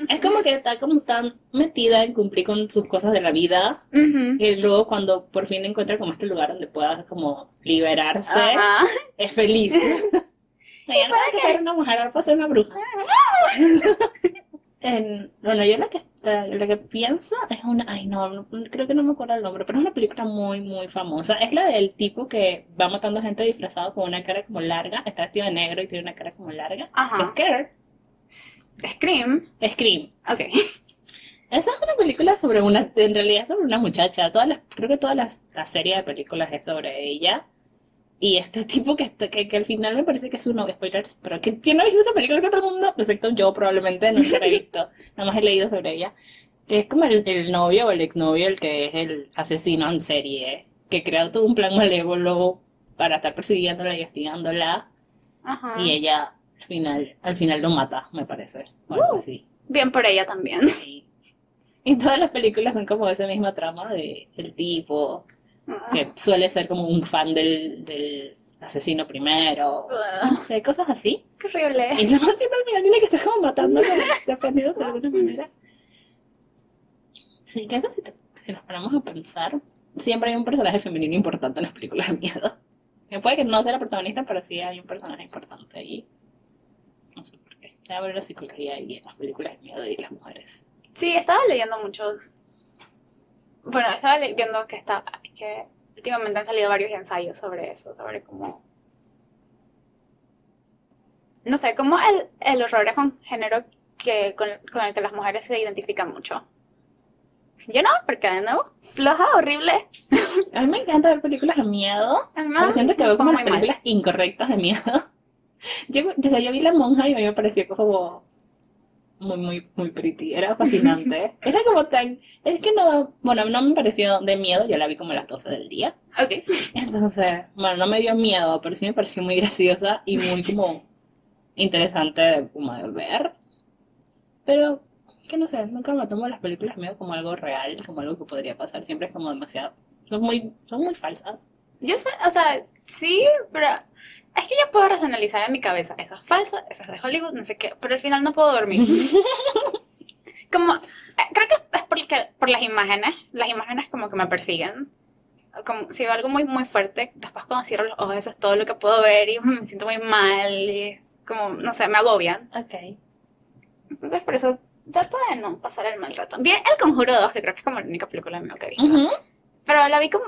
Es como que está como tan metida en cumplir con sus cosas de la vida ujú, que luego cuando por fin encuentra como este lugar donde pueda como liberarse, es feliz. Ella no puede ser una mujer, ahora ser una bruja. En- bueno, yo la que, la que pienso es una, ay no, creo que no me acuerdo el nombre, pero es una película muy, muy famosa. Es la del tipo que va matando gente disfrazado con una cara como larga, está vestido de negro y tiene una cara como larga. Ajá. Scare. Scream. Scream. Ok. Esa es una película sobre una, en realidad sobre una muchacha. Todas las, creo que toda las- la serie de películas es sobre ella. Y este tipo que, que, que al final me parece que es un novio, spoilers, pero que ¿quién no ha visto esa película que todo el mundo, excepto yo probablemente, nunca la he visto, nada más he leído sobre ella. Que es como el, el novio o el exnovio el que es el asesino en serie, que crea todo un plan malévolo para estar persiguiéndola y investigándola. Ajá. Y ella al final, al final lo mata, me parece. O algo Uh. así. Bien por ella también. Sí. Y todas las películas son como esa misma trama de el tipo que suele ser como un fan del, del asesino primero, Ugh. no sé, cosas así. Qué horrible. Y la man siempre al final tiene que estar como matando, como defendiendo de alguna manera. Sí, creo que si, te- si nos ponemos a pensar, siempre hay un personaje femenino importante en las películas de miedo. Que puede que no sea la protagonista, pero sí hay un personaje importante ahí. No sé por qué. Debe haber la psicología ahí en las películas de miedo y las mujeres. Sí, estaba leyendo muchos. Bueno, estaba viendo que está que últimamente han salido varios ensayos sobre eso, sobre cómo no sé, cómo el, el horror es un género que con, con el que las mujeres se identifican mucho. Yo no, porque de nuevo, floja, horrible. A mí me encanta ver películas de miedo. Además, siento que veo como las mal. películas incorrectas de miedo. Yo, o sea, yo vi La Monja y a mí me pareció como muy, muy, muy pretty. Era fascinante. Era como tan... Es que no... Bueno, no me pareció de miedo. Yo la vi como a las 12 del día. Ok. Entonces, bueno, no me dio miedo, pero sí me pareció muy graciosa y muy como interesante de, como de ver. Pero, que no sé, nunca me tomo las películas miedo como algo real, como algo que podría pasar. Siempre es como demasiado... Son muy, son muy falsas. Yo sé, o sea, sí, pero es que yo puedo racionalizar en mi cabeza, eso es falso, eso es de Hollywood, no sé qué, pero al final no puedo dormir. Como, eh, creo que es porque, por las imágenes, las imágenes como que me persiguen. Como si veo algo muy, muy fuerte, después cuando cierro los ojos, eso es todo lo que puedo ver y me siento muy mal y como, no sé, me agobian. Ok. Entonces por eso trato de no pasar el mal rato. Vi El Conjuro 2, que creo que es como la única película que he visto. Pero la vi con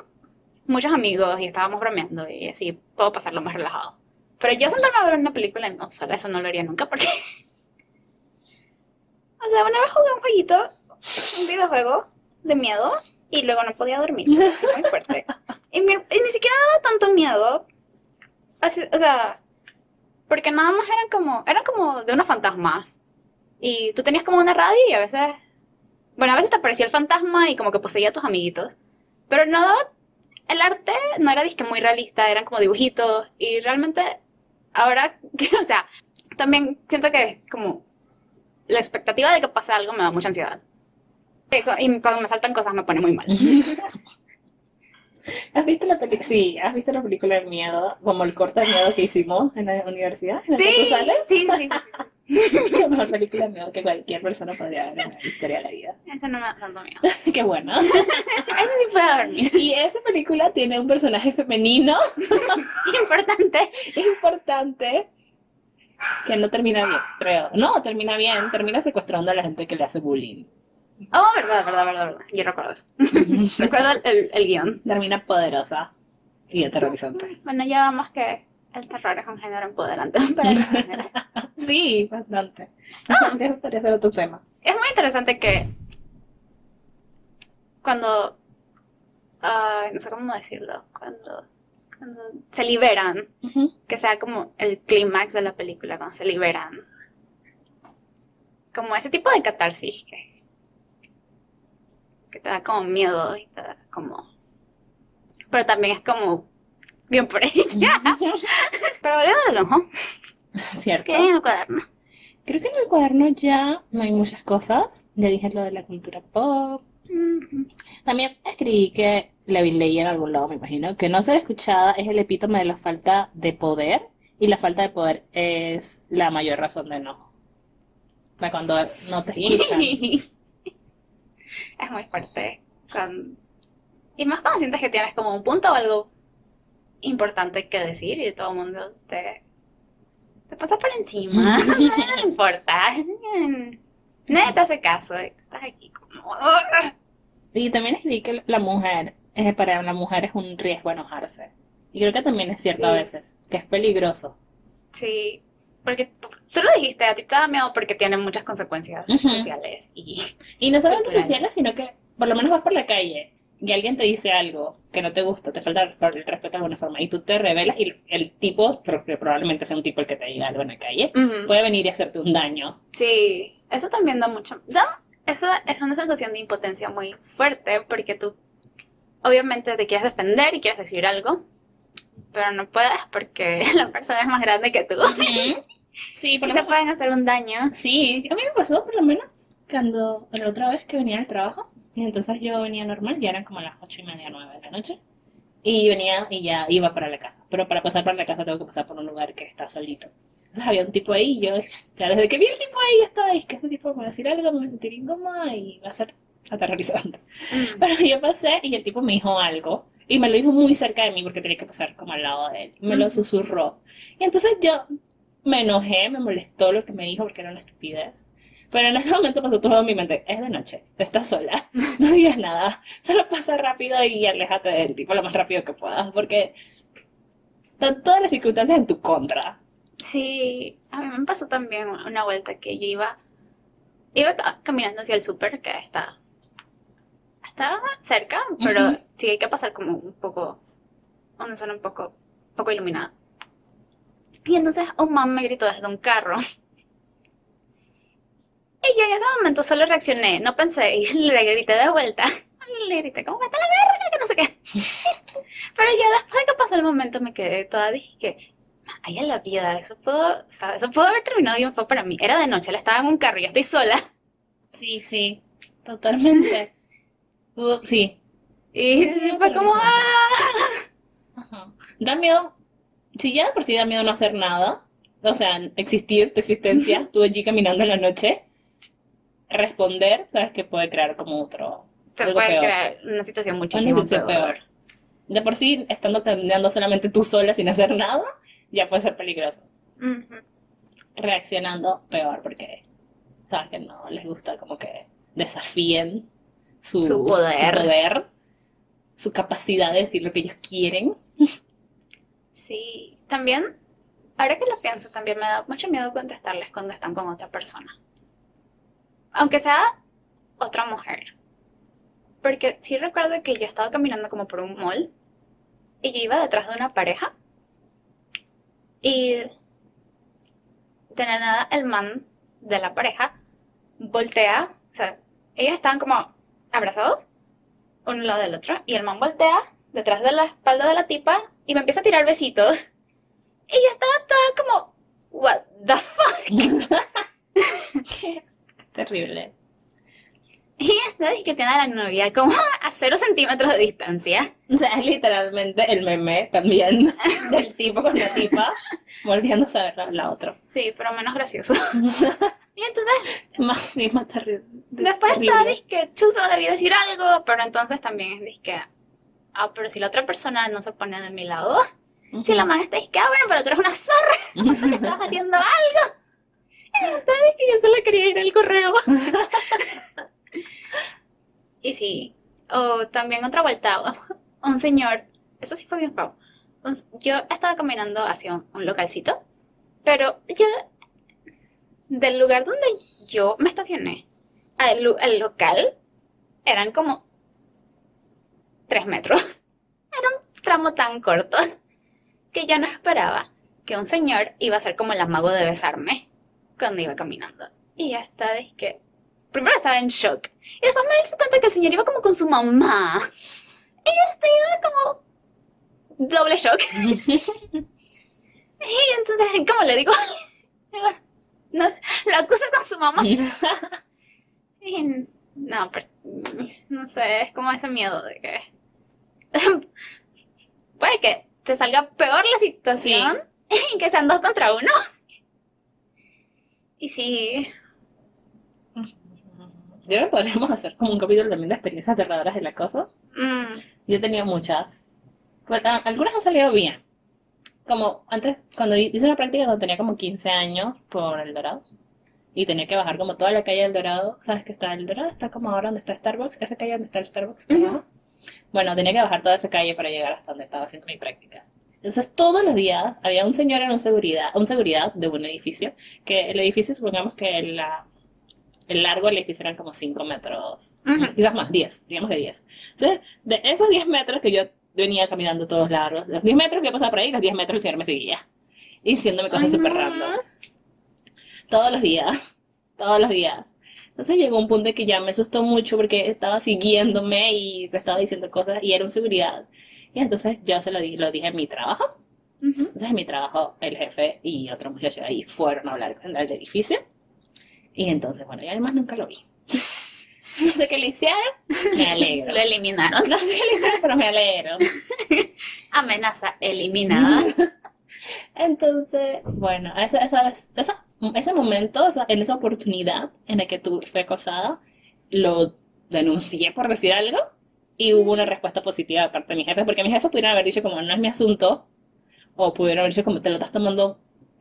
muchos amigos y estábamos bromeando y así puedo pasarlo más relajado. Pero yo sentarme a ver una película no sola, eso no lo haría nunca porque... O sea, una vez jugué un jueguito, un videojuego de miedo y luego no podía dormir. Muy fuerte. Y, mi- y ni siquiera daba tanto miedo. Así- o sea, porque nada más eran como, eran como de unos fantasmas. Y tú tenías como una radio y a veces, bueno, a veces te aparecía el fantasma y como que poseía a tus amiguitos. Pero no daba, el arte no era disque muy realista, eran como dibujitos. Y realmente, ahora, o sea, también siento que como la expectativa de que pase algo me da mucha ansiedad. Y cu- Y cuando me saltan cosas me pone muy mal. ¿Has visto la película? Sí, ¿has visto la película de miedo? Como el corte de miedo que hicimos en la universidad, en la que tú Sí, sales. sí, sí, sí. La mejor película de miedo que cualquier persona podría ver en la historia de la vida. Eso no me da tanto miedo. Qué bueno. Eso sí puedo dormir. Y esa película tiene un personaje femenino Importante. importante que no termina bien, creo. No, termina bien, termina secuestrando a la gente que le hace bullying. Oh, verdad, verdad, verdad, verdad. Yo recuerdo eso. recuerdo el, el, el guion. Termina poderosa y aterrorizante. Bueno, ya vamos que el terror es un género empoderante para las mujeres. Sí, bastante. Eso podría ser otro tema. Es muy interesante que cuando, no sé cómo decirlo, cuando, cuando se liberan, que sea como el clímax de la película, cuando se liberan. Como ese tipo de catarsis que, que te da como miedo y te da como... Pero también es como Bien por ella. Pero volviendo al ojo, ¿Cierto? ¿qué hay en el cuaderno? Creo que en el cuaderno ya no hay muchas cosas. Ya dije lo de la cultura pop. También escribí que le leí en algún lado, me imagino, que no ser escuchada es el epítome de la falta de poder y la falta de poder es la mayor razón de enojo. O sea, cuando no te escuchan. Es muy fuerte. Y más cuando sientes que tienes como un punto o algo importante que decir y todo el mundo te, te pasa por encima. no le importa. Nadie te hace caso. Estás aquí como... Y también escribí que la mujer, eh, para la mujer es un riesgo enojarse. Y creo que también es cierto a veces, que es peligroso. Sí, porque tú lo dijiste, a ti te da miedo porque tiene muchas consecuencias sociales y... Y no solamente sociales, sino que por lo menos vas por la calle y alguien te dice algo que no te gusta, te falta el respeto de alguna forma, y tú te revelas y el tipo, porque probablemente sea un tipo el que te diga algo en la calle, puede venir y hacerte un daño. Sí, eso también da mucho. Da, eso es una sensación de impotencia muy fuerte porque tú obviamente te quieres defender y quieres decir algo, pero no puedes porque la persona es más grande que tú Sí, por y lo te menos. pueden hacer un daño. Sí, a mí me pasó por lo menos cuando la otra vez que venía del trabajo, y entonces yo venía normal, ya eran como las ocho y media, nueve de la noche, y venía y ya iba para la casa, pero para pasar para la casa tengo que pasar por un lugar que está solito. Entonces había un tipo ahí, y yo, ya desde que vi el tipo ahí, estaba ahí, que este tipo me va a decir algo, me voy a sentir incómoda y va a ser aterrorizante. Mm. Pero yo pasé y el tipo me dijo algo, y me lo dijo muy cerca de mí porque tenía que pasar como al lado de él, me lo Ujú. susurró. Y entonces yo me enojé, me molestó lo que me dijo porque era una estupidez. Pero en ese momento pasó todo en mi mente. Es de noche, estás sola, no digas nada, solo pasa rápido y aléjate del tipo lo más rápido que puedas, porque están todas las circunstancias en tu contra. Sí, a mí me pasó también una vuelta que yo iba, iba ca- caminando hacia el súper que está, está cerca, pero Ujú. sí hay que pasar como un poco, una zona un poco, poco iluminada. Y entonces un man me gritó desde un carro. Y yo en ese momento solo reaccioné, no pensé, y le grité de vuelta. Le grité como, vete a la verga, que no sé qué. Pero ya después de que pasó el momento me quedé toda, dije que, Ay, en la vida, eso pudo, eso pudo haber terminado bien fue para mí. Era de noche, él estaba en un carro y yo estoy sola. Sí, sí, totalmente. Uh, sí. Y fue como, ¡ah! Ajá. Da miedo, si ya de por sí da miedo no hacer nada, o sea, existir, tu existencia, tú allí caminando en la noche, responder, sabes que puede crear como otro, Se algo puede peor. crear una situación Una muchísimo situación peor. peor. De por sí, estando caminando solamente tú sola sin hacer nada, ya puede ser peligroso. Reaccionando peor, porque sabes que no les gusta como que desafíen su, Su poder. su poder, su capacidad de decir lo que ellos quieren. Sí, también, ahora que lo pienso, también me da mucho miedo contestarles cuando están con otra persona. Aunque sea otra mujer. Porque sí recuerdo que yo estaba caminando como por un mall y yo iba detrás de una pareja y de la nada el man de la pareja voltea, o sea, ellos estaban como abrazados uno al lado del otro y el man voltea detrás de la espalda de la tipa y me empieza a tirar besitos y yo estaba toda como what the fuck terrible. y vez que tiene a la novia como a cero centímetros de distancia O sea, es literalmente el meme también del tipo con la tipa volviéndose a ver la, la otra. sí pero menos gracioso y entonces Más, sí, más terri- después terrible. está disque chuzo debí decir algo pero entonces también es disque ah pero si la otra persona no se pone de mi lado si la man está disque ah bueno pero tú eres una zorra estabas haciendo algo Es que yo solo quería ir al correo. Y sí, o también otra vuelta, un señor, eso sí fue bien feo. Yo estaba caminando hacia un, un localcito, pero yo, del lugar donde yo me estacioné al, al local, eran como tres metros. Era un tramo tan corto que yo no esperaba que un señor iba a ser como el amago de besarme cuando iba caminando. Y ya está, es que primero estaba en shock. Y después me di cuenta que el señor iba como con su mamá. Y yo estaba como, doble shock. y entonces, ¿cómo le digo? no, la acusa con su mamá. y, no, pero, no sé, es como ese miedo de que puede que te salga peor la situación y que sean dos contra uno. Y sí. Yo creo que podríamos hacer como un capítulo también de experiencias aterradoras del acoso. Mm, Yo he tenido muchas. Pero, algunas han salido bien. Como antes, cuando hice una práctica cuando tenía como 15 años por El Dorado. Y tenía que bajar como toda la calle del Dorado. ¿Sabes que está El Dorado? Está como ahora donde está Starbucks. Esa calle donde está el Starbucks. Bueno, tenía que bajar toda esa calle para llegar hasta donde estaba haciendo mi práctica. Entonces todos los días había un señor en un seguridad, un seguridad de un edificio. Que el edificio, supongamos que la, el largo del edificio eran como 5 metros. Ujú. Quizás más, 10, digamos que 10. Entonces, de esos 10 metros que yo venía caminando todos largos, los 10 metros que yo pasaba por ahí, los 10 metros el señor me seguía. Diciéndome cosas súper Ujú. random. Todos los días. Todos los días. Entonces llegó un punto en que ya me asustó mucho porque estaba siguiéndome y me estaba diciendo cosas y era un seguridad. Y entonces yo se lo dije, lo dije en mi trabajo. Entonces en mi trabajo el jefe y otro muchacho ahí fueron a hablar con el edificio. Y entonces, bueno, y además nunca lo vi. No sé qué le hicieron, me alegro. Lo eliminaron. No sé qué le hicieron, pero me alegro. Amenaza eliminada. Entonces, bueno, esa, esa- ese momento, en esa oportunidad en la que tú fui acosada, lo denuncié por decir algo y hubo una respuesta positiva de parte de mi jefe, porque mi jefe pudieron haber dicho como no es mi asunto, o pudieron haber dicho como te lo estás tomando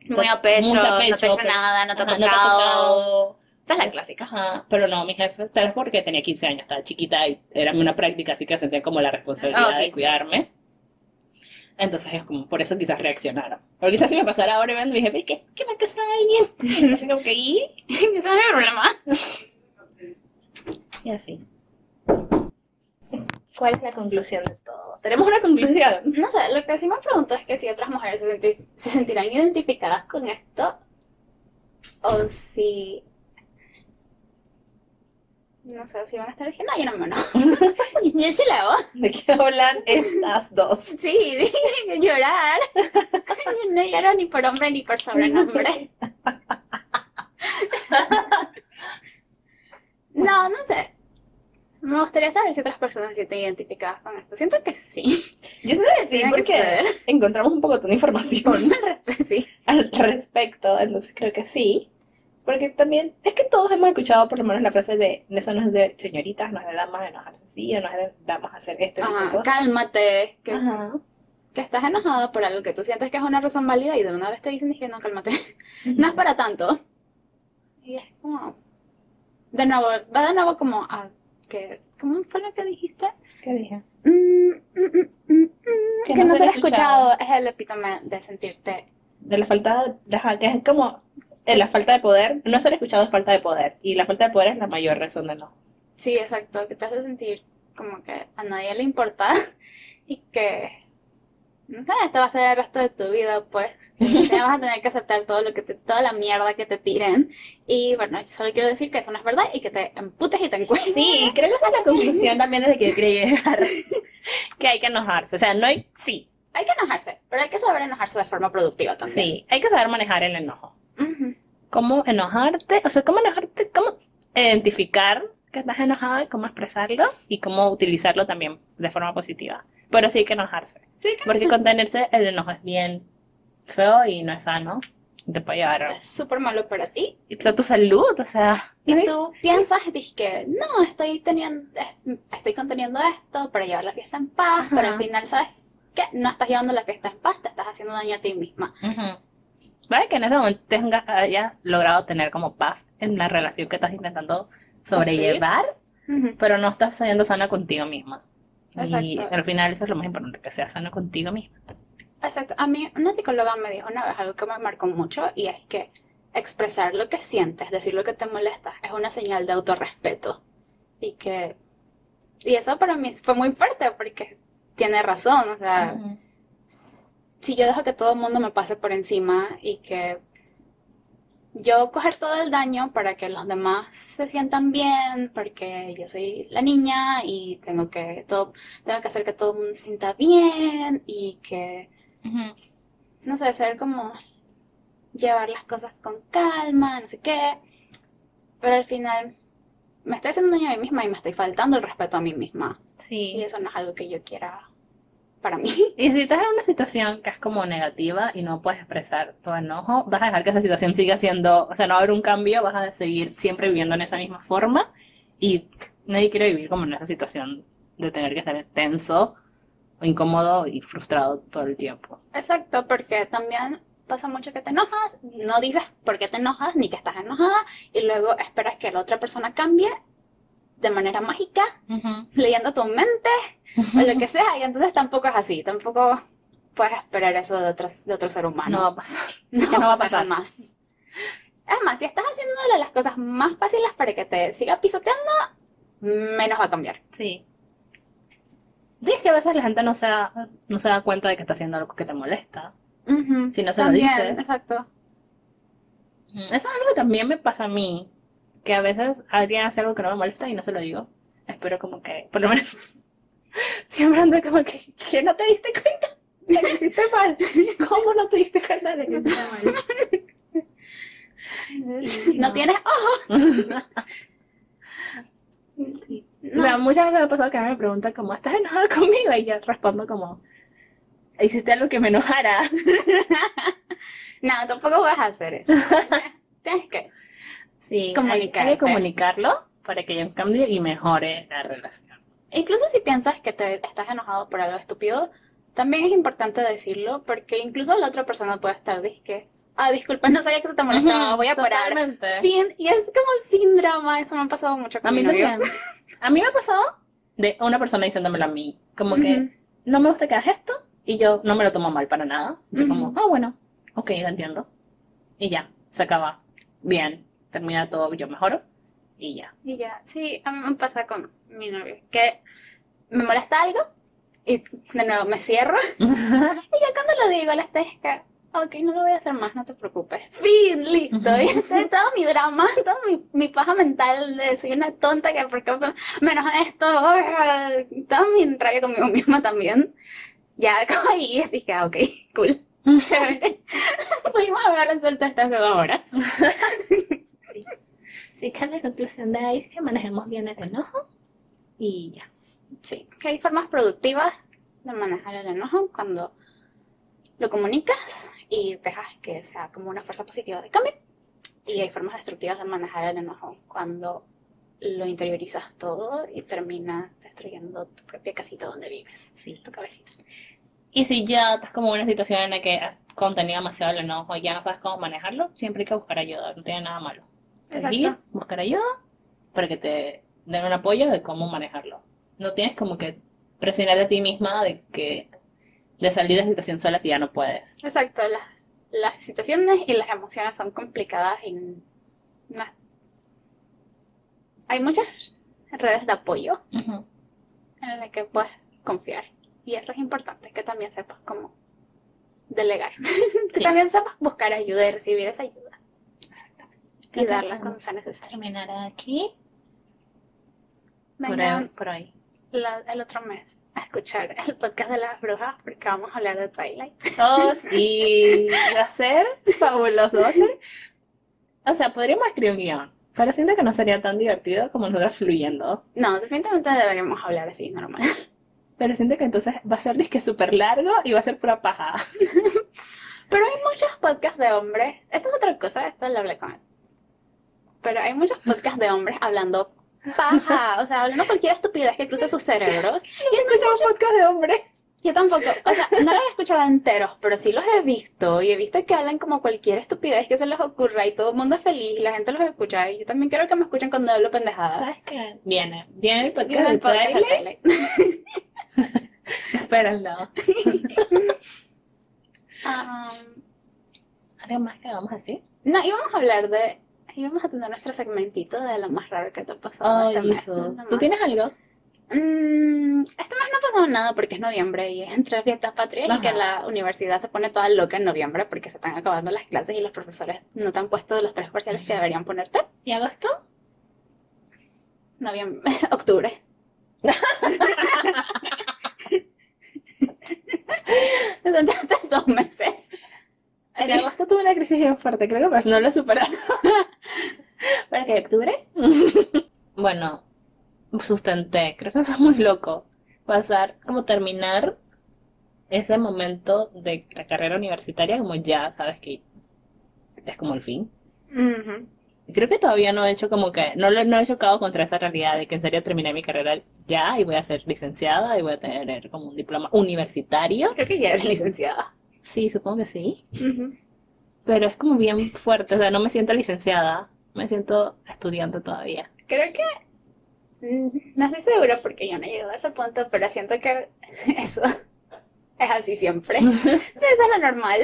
Muy a pecho, Muy a no te pecho, ha hecho pero- nada, no te ha ajá, tocado. tocado. Esa es la clásica. Ajá, pero no, mi jefe, tal vez porque tenía 15 años, estaba chiquita y era una práctica, así que sentía como la responsabilidad Oh, sí, de sí, cuidarme. Entonces es como, por eso quizás reaccionaron. Pero quizás si me pasara ahora y mi jefe, es que, que me casa alguien. Así como que, ¿y? Ese es mi problema. Y así. ¿Cuál es la conclusión de todo? Tenemos una conclusión. No sé, lo que sí me pregunto es que si otras mujeres se, senti- se sentirán identificadas con esto o si... No sé, si van a estar diciendo, no, yo no me no. Yo hago. ¿De qué hablan estas dos? Sí, sí, llorar. No lloro ni por hombre ni por sobrenombre. No, no sé. Me gustaría saber si otras personas se sienten identificadas con esto. Siento que sí. Yo sé que sí, que porque encontramos un poco de información Sí. al respecto, entonces creo que sí. Porque también, es que todos hemos escuchado por lo menos la frase de, eso no es de señoritas, no es de damas enojarse así, o no es de damas hacer este tipo de Ajá, cosas. cálmate. Que, Ajá. que estás enojado por algo que tú sientes que es una razón válida y de una vez te dicen que no, cálmate. No es para tanto. Y es como. De nuevo, va de nuevo como a. Que, ¿Cómo fue lo que dijiste? ¿Qué dije? Mm, mm, mm, mm, mm, Que no no ser ser escuchado. escuchado es el epítome de sentirte. De la falta de, ajá, que es como eh, la falta de poder, no ser escuchado es falta de poder, y la falta de poder es la mayor razón de no. Sí, exacto, que te hace sentir como que a nadie le importa y que. Esto va a ser el resto de tu vida, pues. Te vas a tener que aceptar todo lo que te, toda la mierda que te tiren. Y bueno, yo solo quiero decir que eso no es verdad y que te emputes y te encuentres. Sí, creo que esa es la conclusión también la que yo quería llegar. que hay que enojarse, o sea, no hay, sí, Hay que enojarse, pero hay que saber enojarse de forma productiva también. sí, hay que saber manejar el enojo. Ujú. cómo enojarte, o sea, cómo enojarte, cómo identificar que estás enojado y cómo expresarlo y cómo utilizarlo también de forma positiva. Pero sí hay que enojarse, Sí, que porque contenerse el enojo es bien feo y no es sano. Te puede llevar a es súper malo para ti. y toda tu salud, o sea, Y tú piensas, dices que no, estoy teniendo, estoy conteniendo esto para llevar la fiesta en paz, Ajá. pero al final sabes que no estás llevando la fiesta en paz, te estás haciendo daño a ti misma. Vale, que en ese momento tengas, hayas logrado tener como paz en la relación que estás intentando sobrellevar, pero no estás siendo sana contigo misma. Y al final eso es lo más importante, que seas sana contigo misma. Exacto. A mí una psicóloga me dijo una vez algo que me marcó mucho y es que expresar lo que sientes, decir lo que te molesta, es una señal de autorrespeto. Y que... Y eso para mí fue muy fuerte porque tiene razón, o sea... si yo dejo que todo el mundo me pase por encima y que yo coger todo el daño para que los demás se sientan bien, porque yo soy la niña y tengo que todo, tengo que hacer que todo el mundo se sienta bien y que, no sé, ser como llevar las cosas con calma, no sé qué. Pero al final me estoy haciendo daño a mí misma y me estoy faltando el respeto a mí misma. Sí. Y eso no es algo que yo quiera para mí. Y si estás en una situación que es como negativa y no puedes expresar tu enojo, vas a dejar que esa situación siga siendo, o sea, no va a haber un cambio, vas a seguir siempre viviendo en esa misma forma y nadie quiere vivir como en esa situación de tener que estar tenso, o incómodo y frustrado todo el tiempo. Exacto, porque también pasa mucho que te enojas, no dices por qué te enojas ni que estás enojada y luego esperas que la otra persona cambie de manera mágica, leyendo tu mente o lo que sea, y entonces tampoco es así, tampoco puedes esperar eso de otro, de otro ser humano. No va a pasar. No, no va a pasar más. Es más, si estás haciéndole las cosas más fáciles para que te siga pisoteando, menos va a cambiar. Sí. Dices que a veces la gente no se, da, no se da cuenta de que está haciendo algo que te molesta. Si no se lo dices. Exacto. Eso es algo que también me pasa a mí. Que a veces alguien hace algo que no me molesta y no se lo digo. Espero como que, por lo menos, siempre ando como que, que no te diste cuenta de que hiciste mal. ¿Cómo no te diste cuenta de que hiciste mal? No tienes ojos. Sí. No. Pero muchas veces me ha pasado que a mí me preguntan como, ¿estás enojada conmigo? Y yo respondo como, hiciste algo que me enojara. No, tampoco vas a hacer eso. Tienes que. Sí, hay- que comunicarlo para que haya un cambio y mejore la relación. Incluso si piensas que te estás enojado por algo estúpido, también es importante decirlo porque incluso la otra persona puede estar disque. Ah, disculpa, no sabía que se te molestaba, voy a parar. Fin, y es como sin drama, eso me ha pasado mucho con A mí novio. también. A mí me ha pasado de una persona diciéndomelo a mí. Como que Ujú. no me gusta que hagas esto y yo no me lo tomo mal para nada. Yo como, Ujú. ah, bueno, ok, lo entiendo. Y ya, se acaba. Bien, termina todo, yo mejoro y ya. Y ya, sí, a mí me pasa con mi novio, que me molesta algo y de nuevo me cierro y ya cuando lo digo, la es que, ok, no lo voy a hacer más, no te preocupes. Fin, listo. Y ese es todo mi drama, toda mi, mi paja mental de soy una tonta que porque me me enoja esto, toda mi rabia conmigo misma también. Ya como ahí dije, ok, cool. Pudimos haber resuelto estas dos horas. Sí, que la conclusión de ahí es que manejemos bien el enojo y ya. Sí, que hay formas productivas de manejar el enojo cuando lo comunicas y dejas que sea como una fuerza positiva de cambio. Y hay formas destructivas de manejar el enojo cuando lo interiorizas todo y termina destruyendo tu propia casita donde vives. Sí. Tu cabecita. Y si ya estás como en una situación en la que has contenido demasiado el enojo y ya no sabes cómo manejarlo, siempre hay que buscar ayuda, no tiene nada malo. Exacto. ir, buscar ayuda para que te den un apoyo de cómo manejarlo. No tienes como que presionar a ti misma de que de salir de la situación sola si ya no puedes. Exacto, las, las situaciones y las emociones son complicadas y no- hay muchas redes de apoyo Ujú. en la que puedes confiar. Y eso es importante, que también sepas cómo delegar. que Sí. también sepas buscar ayuda y recibir esa ayuda. Y darla cuando sea necesario. terminar aquí por Vengan la- el otro mes a escuchar el podcast de las brujas porque vamos a hablar de Twilight. Oh, sí, va a ser fabuloso. Va a ser... O sea, podríamos escribir un guion, pero siento que no sería tan divertido como nosotros fluyendo. No, definitivamente deberíamos hablar así, normal. Pero siento que entonces va a ser disque súper largo y va a ser pura paja. Pero hay muchos podcasts de hombres. Esta es otra cosa, esta la hablé con él. Pero hay muchos podcasts de hombres hablando paja, o sea, hablando cualquier estupidez que cruce sus cerebros. Y escuchamos podcast de hombres. Yo tampoco, o sea, no los he escuchado enteros, pero sí los he visto y he visto que hablan como cualquier estupidez que se les ocurra y todo el mundo es feliz y la gente los escucha y yo también quiero que me escuchen cuando hablo pendejadas. ¿Sabes qué? Viene, viene el podcast en de el podcast de. Espérenlo. Ah, ¿Algo más que vamos a decir? no, íbamos a hablar de, íbamos a tener nuestro segmentito de lo más raro que te ha pasado Oh, este mes, ¿Tú tienes algo? Mm, este mes no pasó pasado nada porque es noviembre y es entre fiestas patrias y que la universidad se pone toda loca en noviembre porque se están acabando las clases y los profesores no te han puesto los tres parciales que deberían ponerte. ¿Y agosto? Noviembre, octubre. Entonces, dos meses. En agosto tuve una crisis bien fuerte, creo que pues no lo he superado. ¿Para qué? ¿Octubre? bueno, sustenté, creo que eso es muy loco. Pasar, como terminar ese momento de la carrera universitaria, como ya sabes que es como el fin. Creo que todavía no he hecho como que, no, no he chocado contra esa realidad de que en serio terminé mi carrera ya y voy a ser licenciada y voy a tener como un diploma universitario. Creo que ya eres licenciada. Sí, supongo que sí. Pero es como bien fuerte, o sea, no me siento licenciada, me siento estudiante todavía. Creo que mm, no estoy segura porque yo no he llegado a ese punto, pero siento que eso es así siempre. Sí, eso es lo normal.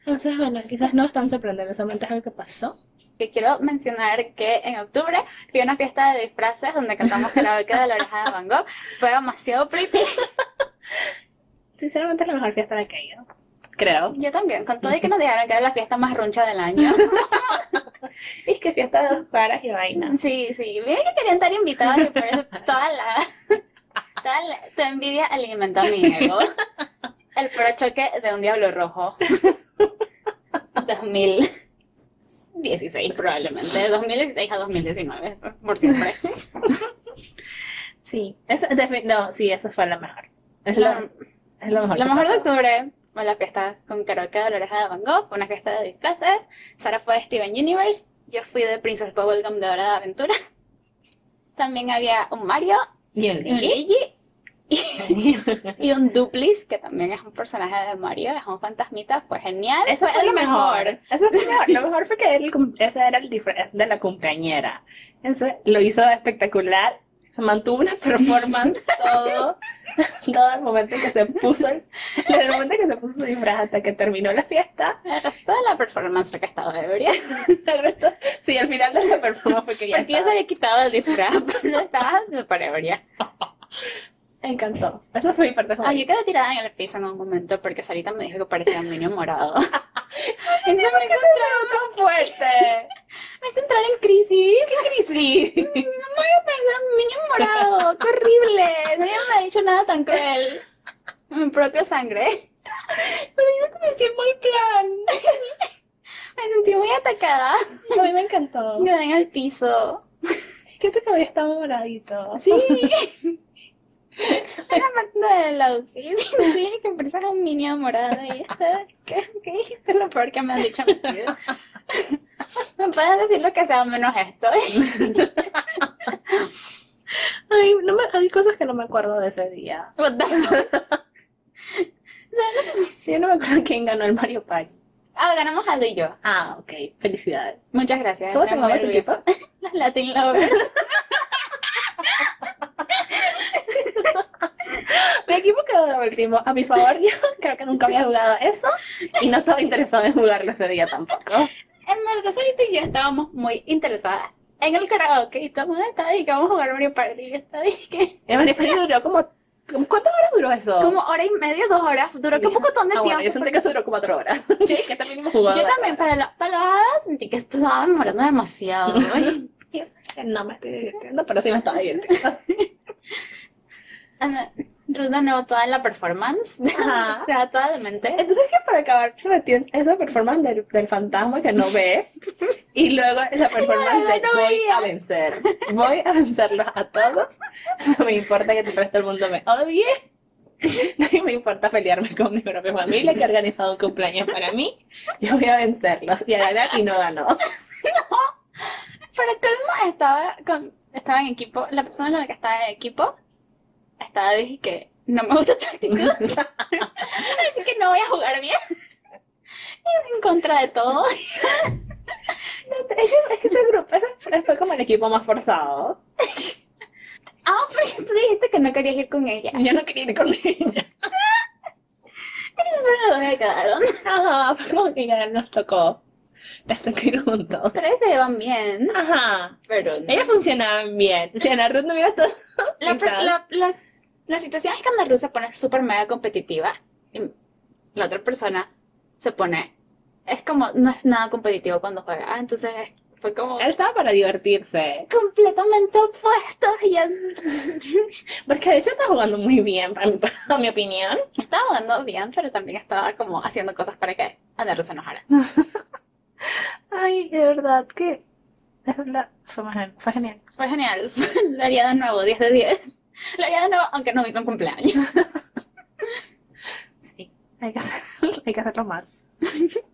Entonces, bueno, quizás no es tan sorprendente, solamente es algo que pasó. Que quiero mencionar que en octubre fui a una fiesta de disfraces donde cantamos karaoke de la oreja de Van Gogh. Fue demasiado pretty. Sinceramente es la mejor fiesta a la que he ido, creo. Yo también, con todo y que nos dijeron que era la fiesta más runcha del año. Y es que fiesta de dos caras y vainas. Sí, sí, bien que querían estar invitados y por eso toda la, toda la- tu envidia alimenta mi ego. El prochoque de un diablo rojo. 2016 probablemente, de 2016 a 2019, por siempre. Sí, defi- no, sí, esa fue la mejor. Es lo, es lo mejor. que mejor de octubre fue la fiesta con karaoke de la oreja de Van Gogh, fue una fiesta de disfraces. Sara fue de Steven Universe, yo fui de Princess Bubblegum de Hora de Aventura. También había un Mario Y el y un. Luigi. Y un Duplis, que también es un personaje de Mario, es un fantasmita, fue genial. Eso fue lo mejor. mejor. Eso fue lo mejor. Lo mejor fue que él, ese era el disfraz de la cumpleañera. Ese lo hizo espectacular. Se mantuvo una performance todo, todo el momento que se puso, el- desde el momento que se puso su disfraz hasta que terminó la fiesta. El resto de la performance fue que estaba ebria. El resto, sí, al final de la performance fue que ya Porque ya se había quitado el disfraz, pero estaba súper ebria. Me encantó. Esa fue mi parte Ah, yo favorita. quedé tirada en el piso en un momento porque Sarita me dijo que parecía un niño morado. ¿Por me qué tan fuerte? me hizo entrar en crisis. Sí. No me voy a parecer un niño morado. ¡Qué horrible! Nadie me ha dicho nada tan cruel. Mi propia sangre. Pero yo me hice mal plan. Me sentí muy atacada. A mí me encantó. Quedé en el piso. Es que tu cabello está moradito. Sí. Una parte del outfit. Dije que parecía un niño morado y esta, ¿qué, qué dijiste? Es lo peor que me han dicho en mi vida. Me pueden decir lo que sea menos esto. Ay, no me, hay cosas que no me acuerdo de ese día. What the fuck? Yo no me acuerdo quién ganó el Mario Party. Ah, ganamos Aldo y yo. Ah, ok. Felicidades. Muchas gracias. ¿Cómo se llamaba tu equipo? Los Latin Lovers. Mi equipo quedó de último. A mi favor, yo creo que nunca había jugado eso y no estaba interesado en jugarlo ese día tampoco. En verdad, Sarita y yo estábamos muy interesadas en el karaoke y todo el mundo estaba ahí que vamos a jugar Mario Party. Y yo estaba ahí que El Mario Party duró como... como- ¿Cuántas horas duró eso? como hora y media, dos horas. Duró que un poco de Ah, tiempo. bueno, yo sentí que eso duró cuatro horas. Yo también Yo también, para la, para la bajada sentí que estaba demorando demasiado. No me estoy divirtiendo, pero sí me estaba divirtiendo. Ruth de nuevo toda la performance. O sea, toda de mente. Entonces que para acabar se metió en esa performance del, del fantasma que no ve y luego la performance de no voy veía. a vencer, voy a vencerlos a todos, no me importa que el resto del mundo me odie, no me importa pelearme con mi propia familia que ha organizado un cumpleaños para mí, yo voy a vencerlos y a ganar y no ganó. Para colmo, estaba, con, estaba en equipo. La persona con la que estaba en equipo estaba, dije que no me gusta tu actitud. Así que no voy a jugar bien. Y en contra de todo. Es que, es que ese grupo, ese fue como el equipo más forzado. Ah, pero tú dijiste que no querías ir con ella. Yo no quería ir con ella. Pero me quedaron. Ajá, fue como que ya nos tocó. Les tocó ir juntos. Pero ellos se llevan bien. Ajá. Pero no. Ellas funcionaban bien. Si Ana Ruth no hubiera estado. La, per- la, las- la situación es que Ana Ruth se pone súper mega competitiva y la otra persona se pone, es como, no es nada competitivo cuando juega, ah, entonces fue como Él estaba para divertirse. completamente opuestos y él Porque de hecho está jugando muy bien, para mi, para mi opinión. estaba jugando bien, pero también estaba como haciendo cosas para que Ana Ruth se enojara. Ay, de verdad que la- fue genial. Fue genial, lo haría de nuevo, 10 de 10. Lo haría de nuevo, aunque no hizo un cumpleaños. Sí, hay que, hacer, hay que hacerlo más.